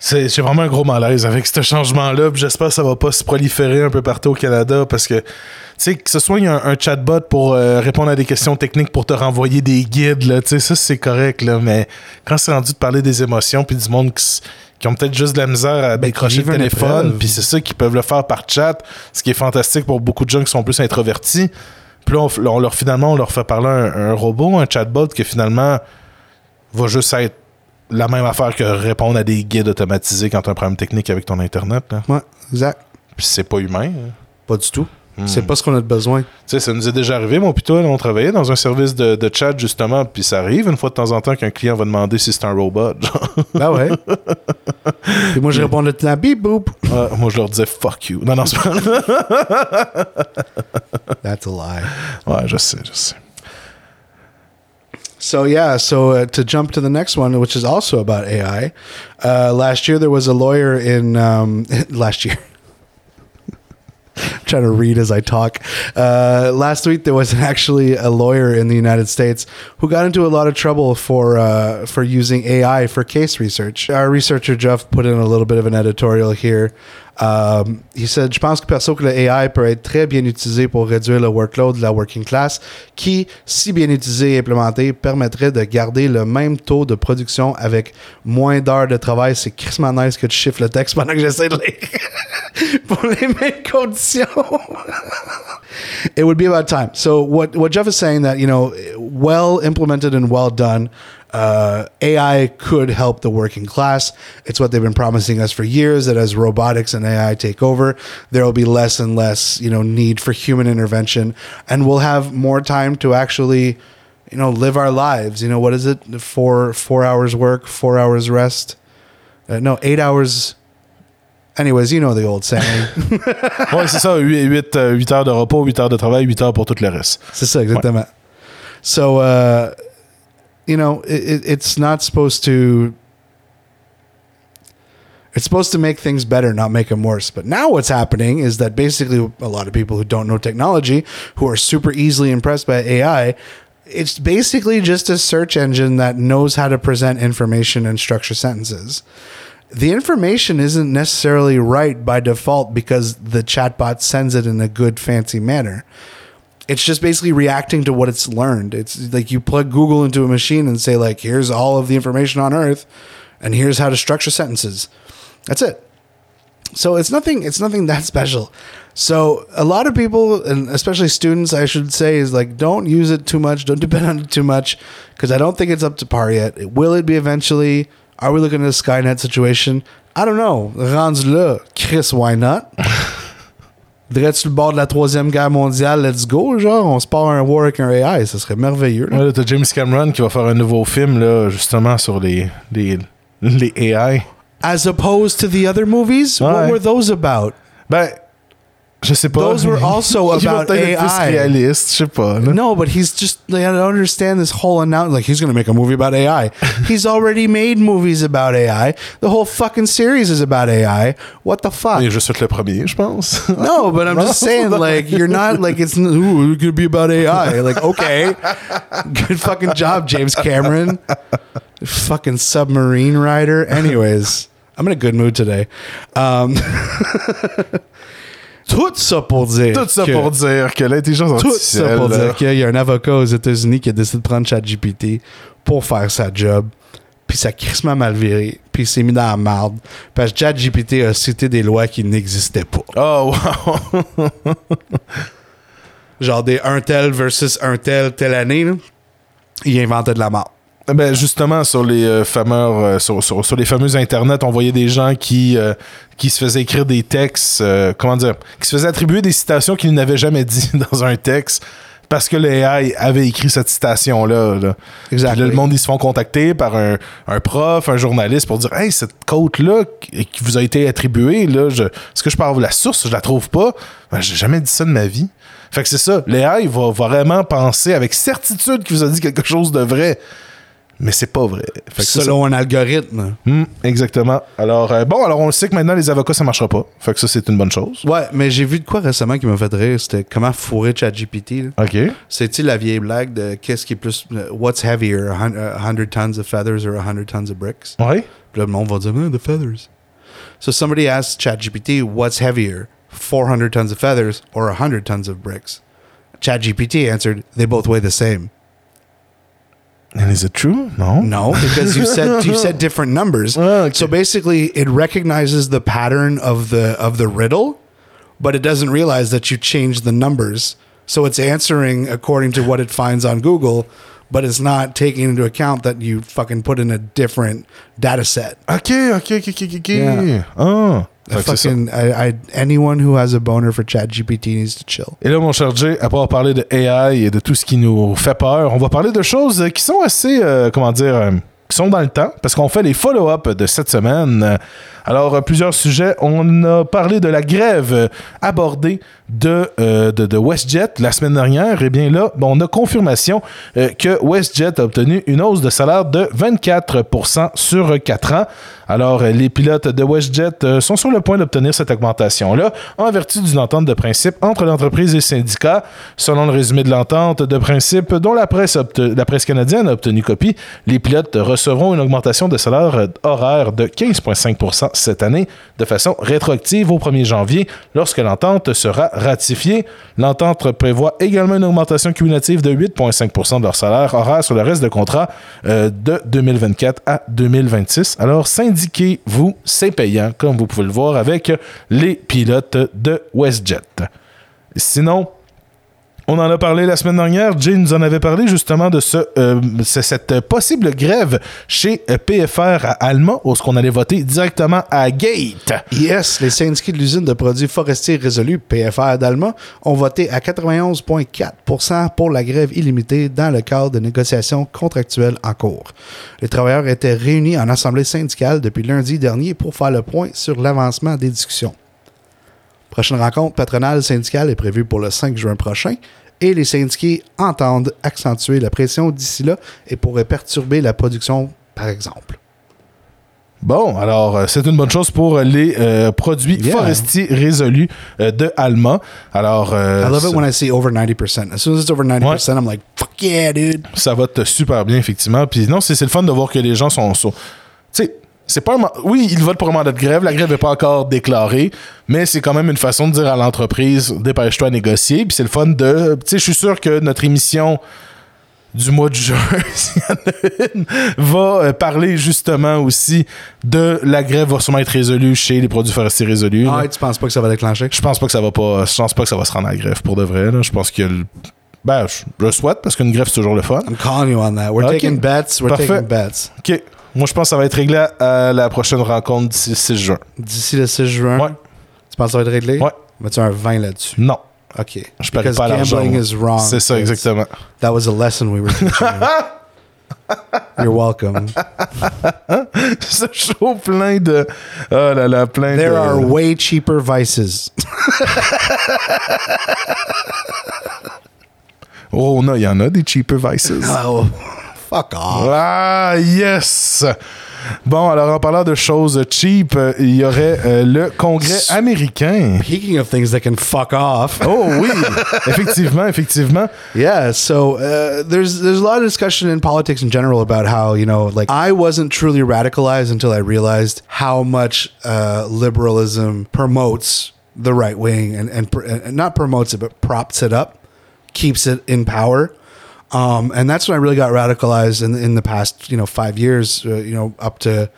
C'est j'ai vraiment un gros malaise avec ce changement-là. puis J'espère que ça va pas se proliférer un peu partout au Canada parce que, tu sais, que ce soit un, un chatbot pour euh, répondre à des questions techniques pour te renvoyer des guides, là, tu sais, ça c'est correct, là, mais quand c'est rendu de parler des émotions puis du monde qui, qui ont peut-être juste de la misère à décrocher vivent le téléphone, puis c'est ça qu'ils peuvent le faire par chat, ce qui est fantastique pour beaucoup de gens qui sont plus introvertis. Puis là, on leur, finalement, on leur fait parler un, un robot, un chatbot que finalement va juste être la même affaire que répondre à des guides automatisés quand tu as un problème technique avec ton Internet. Là. Ouais, exact. Puis c'est pas humain. hein. Pas du tout. C'est pas ce qu'on a de besoin. Tu sais, ça nous est déjà arrivé, mon là, on travaillait dans un service de, de chat, justement, puis ça arrive une fois de temps en temps qu'un client va demander si c'est un robot. genre. Ben ouais. Et moi, je réponds le temps, beep boop. Ah, moi, je leur disais fuck you. Non, non, c'est pas That's a lie. Ouais, je sais, je sais. So yeah, so uh, to jump to the next one, which is also about AI. Uh, last year there was a lawyer in um, last year. I'm trying to read as I talk. Uh, last week there was actually a lawyer in the United States who got into a lot of trouble for uh, for using AI for case research. Our researcher Jeff put in a little bit of an editorial here. Um, he said, je pense que perso que le peut être très bien utilisé pour réduire le workload de la working class, qui, si bien utilisé et implémenté, permettrait de garder le même taux de production avec moins d'heures de travail. C'est crissement nice que tu chiffres le texte pendant que j'essaie de lire pour les mêmes conditions. it would be about time. So what what Jeff is saying that you know well implemented and well done. Uh, AI could help the working class. It's what they've been promising us for years. That as robotics and AI take over, there will be less and less, you know, need for human intervention, and we'll have more time to actually, you know, live our lives. You know, what is it? Four four hours work, four hours rest. Uh, no, eight hours. Anyways, you know the old saying. ouais, c'est ça, 8, heures de repos, 8 heures de travail, 8 heures pour tout le reste. C'est ça, exactement. So, uh, you know, it, it's not supposed to. It's supposed to make things better, not make them worse. But now what's happening is that basically a lot of people who don't know technology, who are super easily impressed by AI, it's basically just a search engine that knows how to present information and structure sentences the information isn't necessarily right by default because the chatbot sends it in a good fancy manner it's just basically reacting to what it's learned. It's like you plug google into a machine and say like here's all of the information on earth and here's how to structure sentences. That's it. So it's nothing it's nothing that special. So a lot of people and especially students i should say is like don't use it too much don't depend on it too much because i don't think it's up to par yet. Will it be eventually? Are we looking at a Skynet situation? I don't know. Rendu là, Chris, why not? Dirais-tu le bord de la troisième guerre mondiale, let's go, genre, on se part un war avec un AI, ça serait merveilleux. Là. Ouais, t'as James Cameron qui va faire un nouveau film, là, justement, sur les, les, les AI. As opposed to the other movies? Ouais. What were those about? Ben, Je sais pas. Those were also about AI. réaliste, je sais pas. Là. No, but he's just like, I don't understand this whole announcement. Like he's going to make a movie about AI. he's already made movies about AI. The whole fucking series is about AI. What the fuck? Il est juste le premier, je pense. no, but I'm just saying, like you're not like it's ooh, it could be about AI. Like okay, good fucking job, James Cameron. fucking submarine rider. Anyways, I'm in a good mood today. Um, Tout ça pour dire. Tout ça que, pour dire que l'intelligence artificielle. Tout ça pour dire qu'il y a un avocat aux États-Unis qui a décidé de prendre ChatGPT pour faire sa job. Puis ça crissement mal viré. Puis il s'est mis dans la marde. Parce que ChatGPT a cité des lois qui n'existaient pas. Oh, wow. Genre des un tel versus un tel telle année. Là. Il inventait de la marde. Ben justement sur les euh, fameux euh, sur, sur, les fameux internet, on voyait des gens qui euh, qui se faisaient écrire des textes, comment dire, qui se faisaient attribuer des citations qu'ils n'avaient jamais dit dans un texte parce que l'AI avait écrit cette citation là. là. Le monde ils se font contacter par un, un, prof, un journaliste pour dire hey cette côte là qui vous a été attribuée là, est-ce que je parle de la source, je la trouve pas. Ben, j'ai jamais dit ça de ma vie. Fait que c'est ça, l'AI va vraiment penser avec certitude qu'il vous a dit quelque chose de vrai mais c'est pas vrai. Selon un algorithme. Hmm, exactement. Alors, euh, bon, alors on sait que maintenant, les avocats, ça marchera pas. Fait que ça, c'est une bonne chose. Ouais, mais j'ai vu de quoi récemment qui m'a fait rire. C'était comment fourrer ChatGPT. OK. C'est-tu la vieille blague de qu'est-ce qui est plus. Euh, what's heavier, 100 tons of feathers or 100 tons of bricks? Ouais. Puis là, le monde va dire, the feathers. So somebody asked ChatGPT, what's heavier, 400 tons of feathers or 100 tons of bricks? ChatGPT answered, they both weigh the same. And is it true? No. No, because you said you said different numbers. Oh, okay. So basically it recognizes the pattern of the of the riddle, but it doesn't realize that you changed the numbers. So it's answering according to what it finds on Google, but it's not taking into account that you fucking put in a different data set. Okay, okay, okay, okay, okay. Yeah. Oh. Fucking, I, I, anyone who has a boner for ChatGPT needs to chill. Et là, mon cher Jay, après avoir parlé de AI et de tout ce qui nous fait peur, on va parler de choses qui sont assez, euh, comment dire, euh, qui sont dans le temps, parce qu'on fait les follow-up de cette semaine. Alors, euh, plusieurs sujets. On a parlé de la grève abordée de, euh, de, WestJet la semaine dernière. Et eh bien là, on a confirmation euh, que WestJet a obtenu une hausse de salaire de 24% sur 4 ans. Alors, les pilotes de WestJet sont sur le point d'obtenir cette augmentation-là en vertu d'une entente de principe entre l'entreprise et le syndicat. Selon le résumé de l'entente de principe dont la presse, canadienne a obtenu copie, les pilotes recevront une augmentation de salaire horaire de 15,5% cette année de façon rétroactive au 1er janvier lorsque l'entente sera ratifiée. L'entente prévoit également une augmentation cumulative de 8,5% de leur salaire horaire sur le reste de contrat euh, de 2024 à 2026. Alors syndiquez-vous, c'est payant comme vous pouvez le voir avec les pilotes de WestJet. Sinon, On en a parlé la semaine dernière. Jay nous en avait parlé justement de euh, cette possible grève chez euh, PFR à Alma, où ce qu'on allait voter directement à Gate. Yes, les syndiqués de l'usine de produits forestiers résolus, PFR d'Alma, ont voté à 91,4% pour la grève illimitée dans le cadre de négociations contractuelles en cours. Les travailleurs étaient réunis en assemblée syndicale depuis lundi dernier pour faire le point sur l'avancement des discussions. Prochaine rencontre patronale syndicale est prévue pour le 5 juin prochain et les syndiqués entendent accentuer la pression d'ici là et pourraient perturber la production, par exemple. Bon, alors euh, c'est une bonne chose pour les euh, produits Yeah. forestiers résolus euh, de Alma. Alors, I love it ça- when I see over 90%. As soon as it's over 90%, I'm like, fuck yeah, dude. ça vote super bien, effectivement. Puis non, c'est c'est le fun de voir que les gens sont. sont- tu sais, c'est pas un. Oui, ils votent pour un mandat de grève. La grève n'est pas encore déclarée, mais c'est quand même une façon de dire à l'entreprise dépêche-toi à négocier. Puis c'est le fun de. Tu sais, je suis sûr que notre émission du mois de juin, s'il y en a une, va euh, parler justement aussi de la grève va sûrement être résolue chez les produits forestiers résolus. là. Ah, tu penses pas que ça va déclencher? Je pense pas que ça va pas. Je pense pas que ça va se rendre à la grève pour de vrai. Là. Je pense que. le- Ben, je le souhaite parce qu'une grève, c'est toujours le fun. I'm calling you on that. We're Ok. taking bets. We're Parfait. taking bets. OK. Moi, je pense que ça va être réglé à la prochaine rencontre d'ici le 6 juin. D'ici le 6 juin, Ouais. tu penses que ça va être réglé? Ouais. Mets-tu un 20 là-dessus? Non. OK. Je parie pas gambling is wrong. C'est ça, exactement. That was a lesson we were teaching you. You're welcome. Ce show plein de. Oh là là, plein There de. are way cheaper vices. Oh, non, il y en a des cheaper vices. Oh, fuck off. Ah, yes! Bon, alors en parlant de choses cheap, euh, il y aurait euh, le Congrès américain. Speaking of things that can fuck off. Oh oui, effectivement, effectivement. Yeah, so uh, there's there's a lot of discussion in politics in general about how you know like I wasn't truly radicalized until I realized how much uh, liberalism promotes the right wing and and, pr- and not promotes it but props it up, keeps it in power. Um, and that's when I really got radicalized in in the past you know five years. Uh, you know up to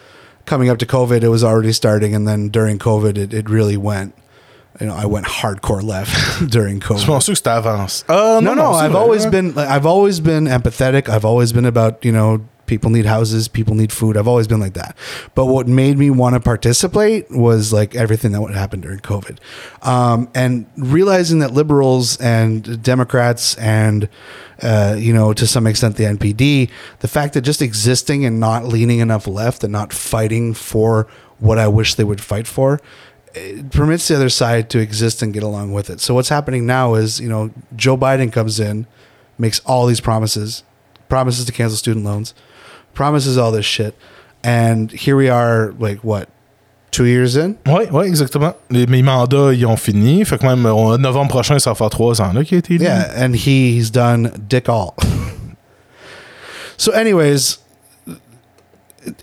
coming up to COVID, it was already starting, and then during COVID, it, it really went. You know, I went hardcore left during COVID. Je pense que c'était avance. Ah, No, no, c'est I've always been like, I've always been empathetic. I've always been about, you know, people need houses, people need food. I've always been like that. But what made me want to participate was like everything that would happen during COVID. Um, and realizing that liberals and Democrats and uh, you know, to some extent the NPD, the fact that just existing and not leaning enough left and not fighting for what I wish they would fight for, it permits the other side to exist and get along with it. So what's happening now is, you know, Joe Biden comes in, makes all these promises, promises to cancel student loans, promises all this shit, and here we are, like what, two years in? Oui, oui, exactement. Les, mes mandats, ils ont fini. Fait que même en novembre prochain, ça va faire trois ans là, qu'il a été élu. Yeah, and he he's done dick all. so, anyways,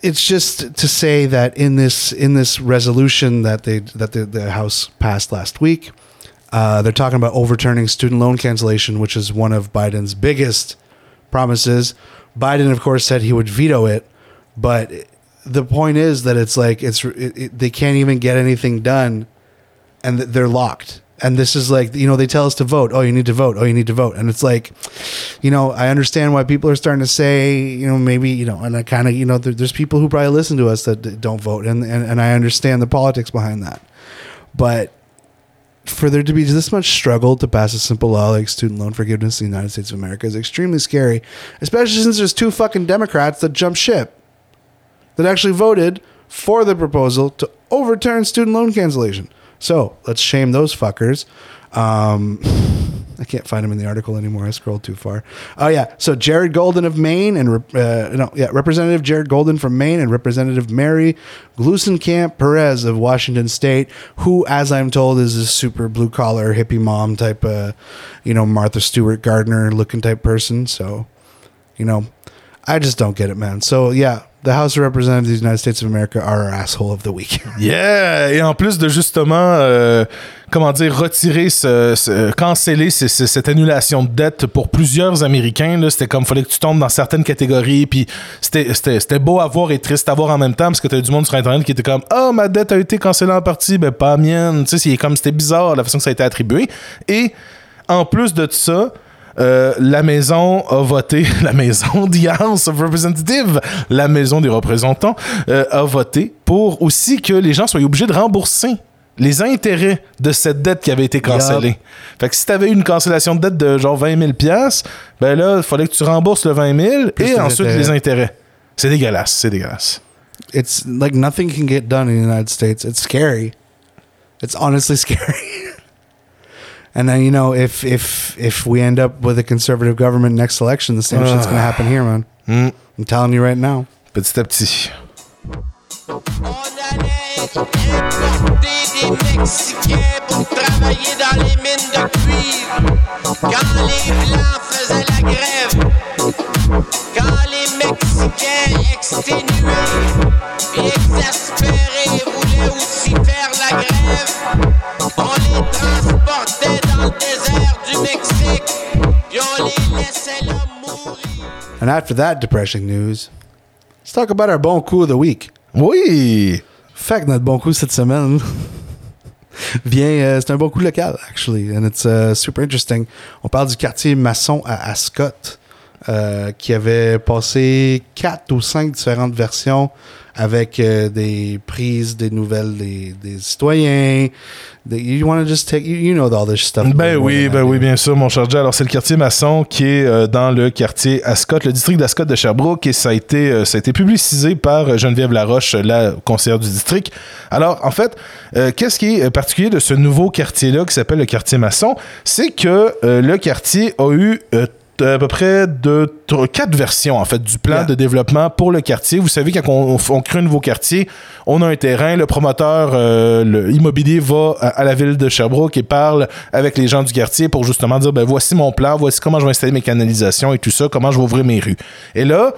it's just to say that in this in this resolution that they that the, the House passed last week, uh, they're talking about overturning student loan cancellation, which is one of Biden's biggest promises. Biden, of course, said he would veto it, but the point is that it's like it's it, it, they can't even get anything done and th- they're locked. And this is like, you know, they tell us to vote. Oh, you need to vote. Oh, you need to vote. And it's like, you know, I understand why people are starting to say, you know, maybe, you know, and I kind of, you know, there, there's people who probably listen to us that don't vote. And, and, and I understand the politics behind that. But for there to be this much struggle to pass a simple law like student loan forgiveness in the United States of America is extremely scary, especially since there's two fucking Democrats that jump ship that actually voted for the proposal to overturn student loan cancellation. So let's shame those fuckers. Um, I can't find him in the article anymore. I scrolled too far. Oh yeah, so Jared Golden of Maine and uh, no, yeah, Representative Jared Golden from Maine and Representative Mary Glusenkamp Perez of Washington State, who, as I'm told, is a super blue collar hippie mom type, uh, you know, Martha Stewart Gardner looking type person. So, you know, I just don't get it, man. So yeah, the House of Representatives of the United States of America are our asshole of the week. Yeah! Et en plus de justement, euh, comment dire, retirer, ce, ce- canceller ce- ce- cette annulation de dette pour plusieurs Américains, c'était comme, fallait que tu tombes dans certaines catégories, puis c'était, beau à voir et triste à voir en même temps, parce que t'as du monde sur Internet qui était comme, ah, ma dette a été cancellée en partie, ben pas mienne. Tu sais, c'était bizarre la façon que ça a été attribué. Et en plus de ça, euh, la maison a voté, la maison, the House of Representatives, la maison des représentants, euh, a voté pour aussi que les gens soient obligés de rembourser les intérêts de cette dette qui avait été cancellée. Fait que si tu avais une cancellation de dette de genre 20 000 ben là, il fallait que tu rembourses le 20 000 Plus et ensuite intérêts. les intérêts. C'est dégueulasse, c'est dégueulasse. It's like nothing can get done in the United States. It's scary. It's honestly scary. And then you know, if if if we end up with a conservative government next election, the same shit's gonna happen here, man. Mm. I'm telling you right now. Petit à petit. On allait importer des Mexicains pour travailler dans les mines de cuivre. Quand les Blancs faisaient la grève. Quand les Mexicains And after that depressing news, let's talk about our bon coup of the week. Oui! Fait que notre bon coup cette semaine vient, euh, c'est un bon coup local, actually, and it's uh, super interesting. On parle du quartier maçon à Ascot, euh, qui avait passé quatre ou cinq différentes versions avec euh, des prises, des nouvelles des, des citoyens. Des, you want to just take, you, you know all this stuff. Ben oui, ben oui, bien sûr, mon cher Jay. Alors, c'est le quartier maçon qui est euh, dans le quartier Ascot, le district d'Ascot de Sherbrooke, et ça a été, euh, ça a été publicisé par Geneviève Laroche, la conseillère du district. Alors, en fait, qu'est-ce qui est particulier de ce nouveau quartier-là qui s'appelle le quartier maçon? C'est que le quartier a eu à peu près de quatre versions en fait du plan Yeah. de développement pour le quartier. Vous savez quand on, on crée un nouveau quartier, on a un terrain, le promoteur euh, le immobilier va à, à la ville de Sherbrooke et parle avec les gens du quartier pour justement dire ben voici mon plan, voici comment je vais installer mes canalisations et tout ça, comment je vais ouvrir mes rues. Et là,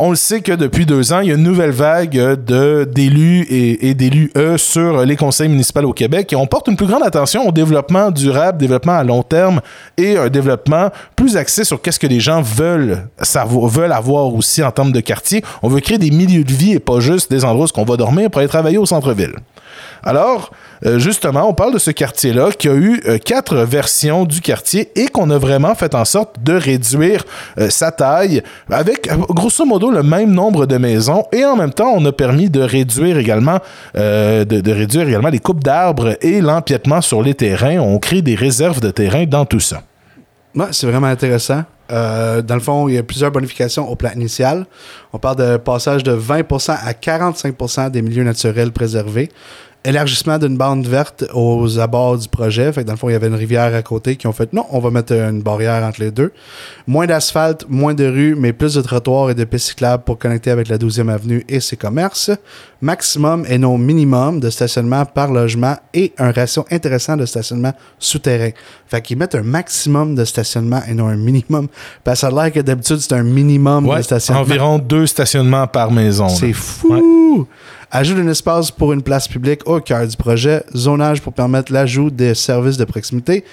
on le sait que depuis deux ans, il y a une nouvelle vague d'élus et, d'élus E sur les conseils municipaux au Québec et on porte une plus grande attention au développement durable, développement à long terme et un développement plus axé sur qu'est-ce que les gens veulent veulent avoir aussi en termes de quartier. On veut créer des milieux de vie et pas juste des endroits où on va dormir pour aller travailler au centre-ville. Alors, euh, justement, on parle de ce quartier-là qui a eu euh, quatre versions du quartier et qu'on a vraiment fait en sorte de réduire euh, sa taille avec grosso modo le même nombre de maisons et en même temps, on a permis de réduire également, les coupes d'arbres et l'empiètement sur les terrains. On crée des réserves de terrain dans tout ça. Ouais, c'est vraiment intéressant. Dans le fond, il y a plusieurs bonifications au plan initial. On parle de passage de 20% à 45% des milieux naturels préservés. Élargissement d'une bande verte aux abords du projet. Fait que dans le fond, il y avait une rivière à côté qui ont fait non, on va mettre une barrière entre les deux. Moins d'asphalte, moins de rues, mais plus de trottoirs et de pistes cyclables pour connecter avec la 12e avenue et ses commerces. Maximum et non minimum de stationnement par logement et un ratio intéressant de stationnement souterrain. Fait qu'ils mettent un maximum de stationnement et non un minimum. Parce que ça a l'air que d'habitude, c'est un minimum de stationnement. environ deux stationnements par maison. C'est fou! Ajout d'un espace pour une place publique au cœur du projet. Zonage pour permettre l'ajout des services de proximité.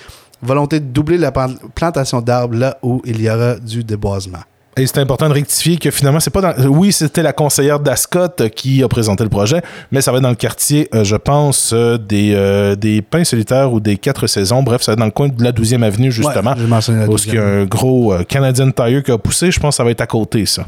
Volonté de doubler la plantation d'arbres là où il y aura du déboisement. Et c'est important de rectifier que finalement, c'est pas dans. Oui, c'était la conseillère d'Ascot qui a présenté le projet, mais ça va être dans le quartier, euh, je pense, euh, des, euh, des Pins solitaires ou des Quatre Saisons. Bref, ça va être dans le coin de la 12e avenue, justement. Ouais, mentionné la Où il y a 12e. un gros Canadian Tire qui a poussé. Je pense que ça va être à côté, ça.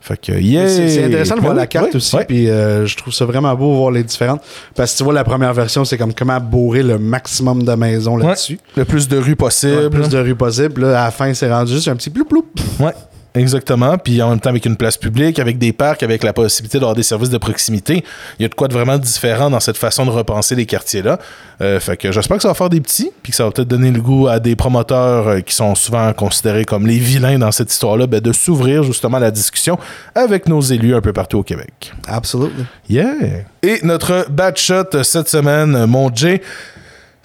Fait que, yeah! C'est intéressant de voir Ouais, la carte ouais, aussi, ouais. puis euh, je trouve ça vraiment beau de voir les différentes. Parce que tu vois, la première version, c'est comme comment bourrer le maximum de maisons Ouais. là-dessus. Le plus de rues possible. plus de rues possible. Là, à la fin, c'est rendu juste un petit ploup ploup. Ouais, exactement. Puis en même temps, avec une place publique, avec des parcs, avec la possibilité d'avoir des services de proximité, il y a de quoi de vraiment différent dans cette façon de repenser les quartiers-là. Euh, fait que j'espère que ça va faire des petits, puis que ça va peut-être donner le goût à des promoteurs euh, qui sont souvent considérés comme les vilains dans cette histoire-là, ben, de s'ouvrir justement à la discussion avec nos élus un peu partout au Québec. Absolutely. Yeah! Et notre bad shot cette semaine, mon Jay,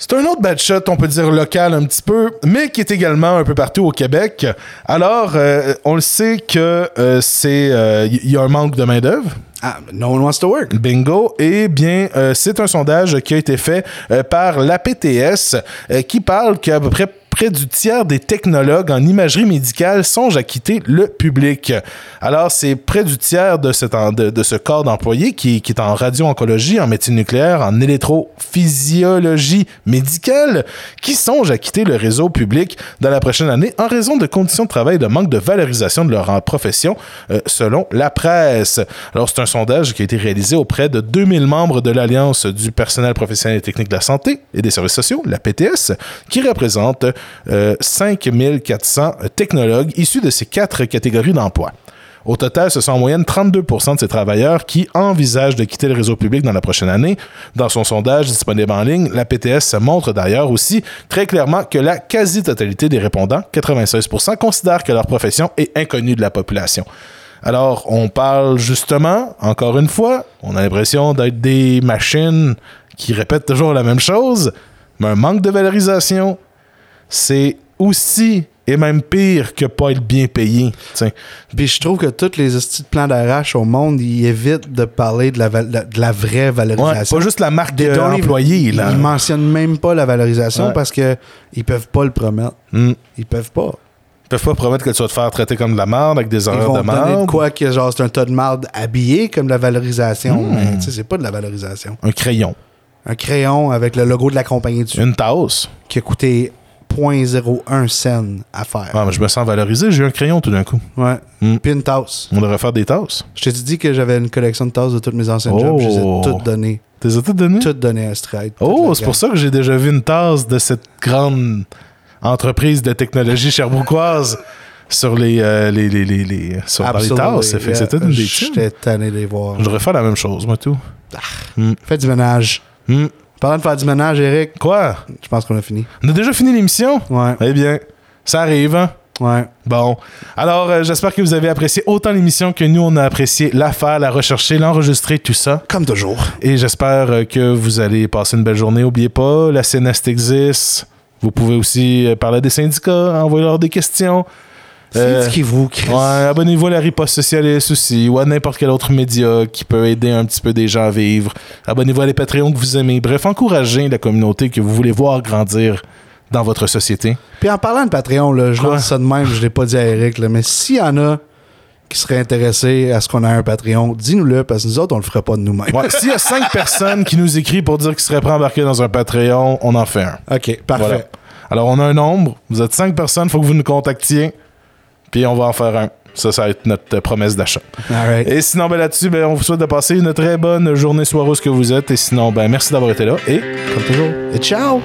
c'est un autre bad shot, on peut dire local un petit peu, mais qui est également un peu partout au Québec. Alors, euh, on le sait que euh, c'est euh, il y a un manque de main-d'œuvre. Ah, no one wants to work. Bingo. Et bien, euh, c'est un sondage qui a été fait euh, par la PTS euh, qui parle qu'à peu près près du tiers des technologues en imagerie médicale songent à quitter le public. Alors, c'est près du tiers de, ce corps d'employés qui, est en radio-oncologie, en médecine nucléaire, en électrophysiologie médicale, qui songent à quitter le réseau public dans la prochaine année en raison de conditions de travail et de manque de valorisation de leur profession, euh, selon la presse. Alors, c'est un sondage qui a été réalisé auprès de 2000 membres de l'Alliance du personnel professionnel et technique de la santé et des services sociaux, la PTS, qui représente euh, 5400 technologues issus de ces quatre catégories d'emploi. Au total, ce sont en moyenne 32% de ces travailleurs qui envisagent de quitter le réseau public dans la prochaine année. Dans son sondage disponible en ligne, la PTS montre d'ailleurs aussi très clairement que la quasi-totalité des répondants, 96% considèrent que leur profession est inconnue de la population. Alors, on parle justement, encore une fois, on a l'impression d'être des machines qui répètent toujours la même chose, mais un manque de valorisation, c'est aussi et même pire que pas être bien payé. Puis je trouve que tous les de plans d'arrache au monde, ils évitent de parler de la, de la vraie Ouais, valorisation. pas juste la marque de don't even- employé, là. Ils mentionnent même pas la valorisation Ouais. parce que ils peuvent pas le promettre. Hmm. Ils peuvent pas. Ils peuvent pas promettre que tu vas te faire traiter comme de la merde avec des horaires de merde. quoi que genre c'est un tas de marde habillé comme de la valorisation. Hmm. Mais c'est pas de la valorisation. Un crayon. Un crayon avec le logo de la compagnie dessus Une tasse. qui a coûté 0.01 cent à faire. Ah, mais je me sens valorisé, j'ai un crayon tout d'un coup. Ouais. Hmm. Puis une tasse. On devrait faire des tasses. Je t'ai dit que j'avais une collection de tasses de tous mes anciens Oh. jobs. Je les ai toutes données. T'es toutes données? Toutes données à Stride. Oh, c'est pour ça que j'ai déjà vu une tasse de cette grande entreprise de technologie cherbrouquoise sur les, euh, les, les, les, les- sur, dans les tasses. C'était une des. J'étais tanné de les voir. Je devrais faire la même chose, moi, tout. Fais du ménage. Hmm. Parlant de faire du ménage, Eric, Quoi? je pense qu'on a fini. On a déjà fini l'émission? Ouais. Eh bien, ça arrive, hein? Ouais. Bon. Alors, euh, j'espère que vous avez apprécié autant l'émission que nous, on a apprécié la faire, la rechercher, l'enregistrer, tout ça. Comme toujours. Et j'espère euh, que vous allez passer une belle journée. N'oubliez pas, la CNEST existe. Vous pouvez aussi euh, parler à des syndicats, envoyer leur des questions. Euh, Syndiquez-vous, Chris. Ouais, abonnez-vous à la riposte socialiste aussi, ou à n'importe quel autre média qui peut aider un petit peu des gens à vivre. Abonnez-vous à les Patreons que vous aimez. Bref, encouragez la communauté que vous voulez voir grandir dans votre société. Puis en parlant de Patreon, là, je lance ça de même, je l'ai pas dit à Eric, là, mais s'il y en a qui seraient intéressés à ce qu'on ait un Patreon, dis-nous-le, parce que nous autres, on le ferait pas de nous-mêmes. Ouais, S'il y a cinq personnes qui nous écrivent pour dire qu'ils seraient prêts à embarquer dans un Patreon, on en fait un. OK, parfait. Voilà. Alors, on a un nombre. Vous êtes cinq personnes, il faut que vous nous contactiez. Puis on va en faire un. Ça, ça va être notre euh, promesse d'achat. Right. Et sinon, ben, là-dessus, ben, on vous souhaite de passer une très bonne journée soireuse que vous êtes. Et sinon, ben, merci d'avoir été là. Et Comme toujours. Et ciao!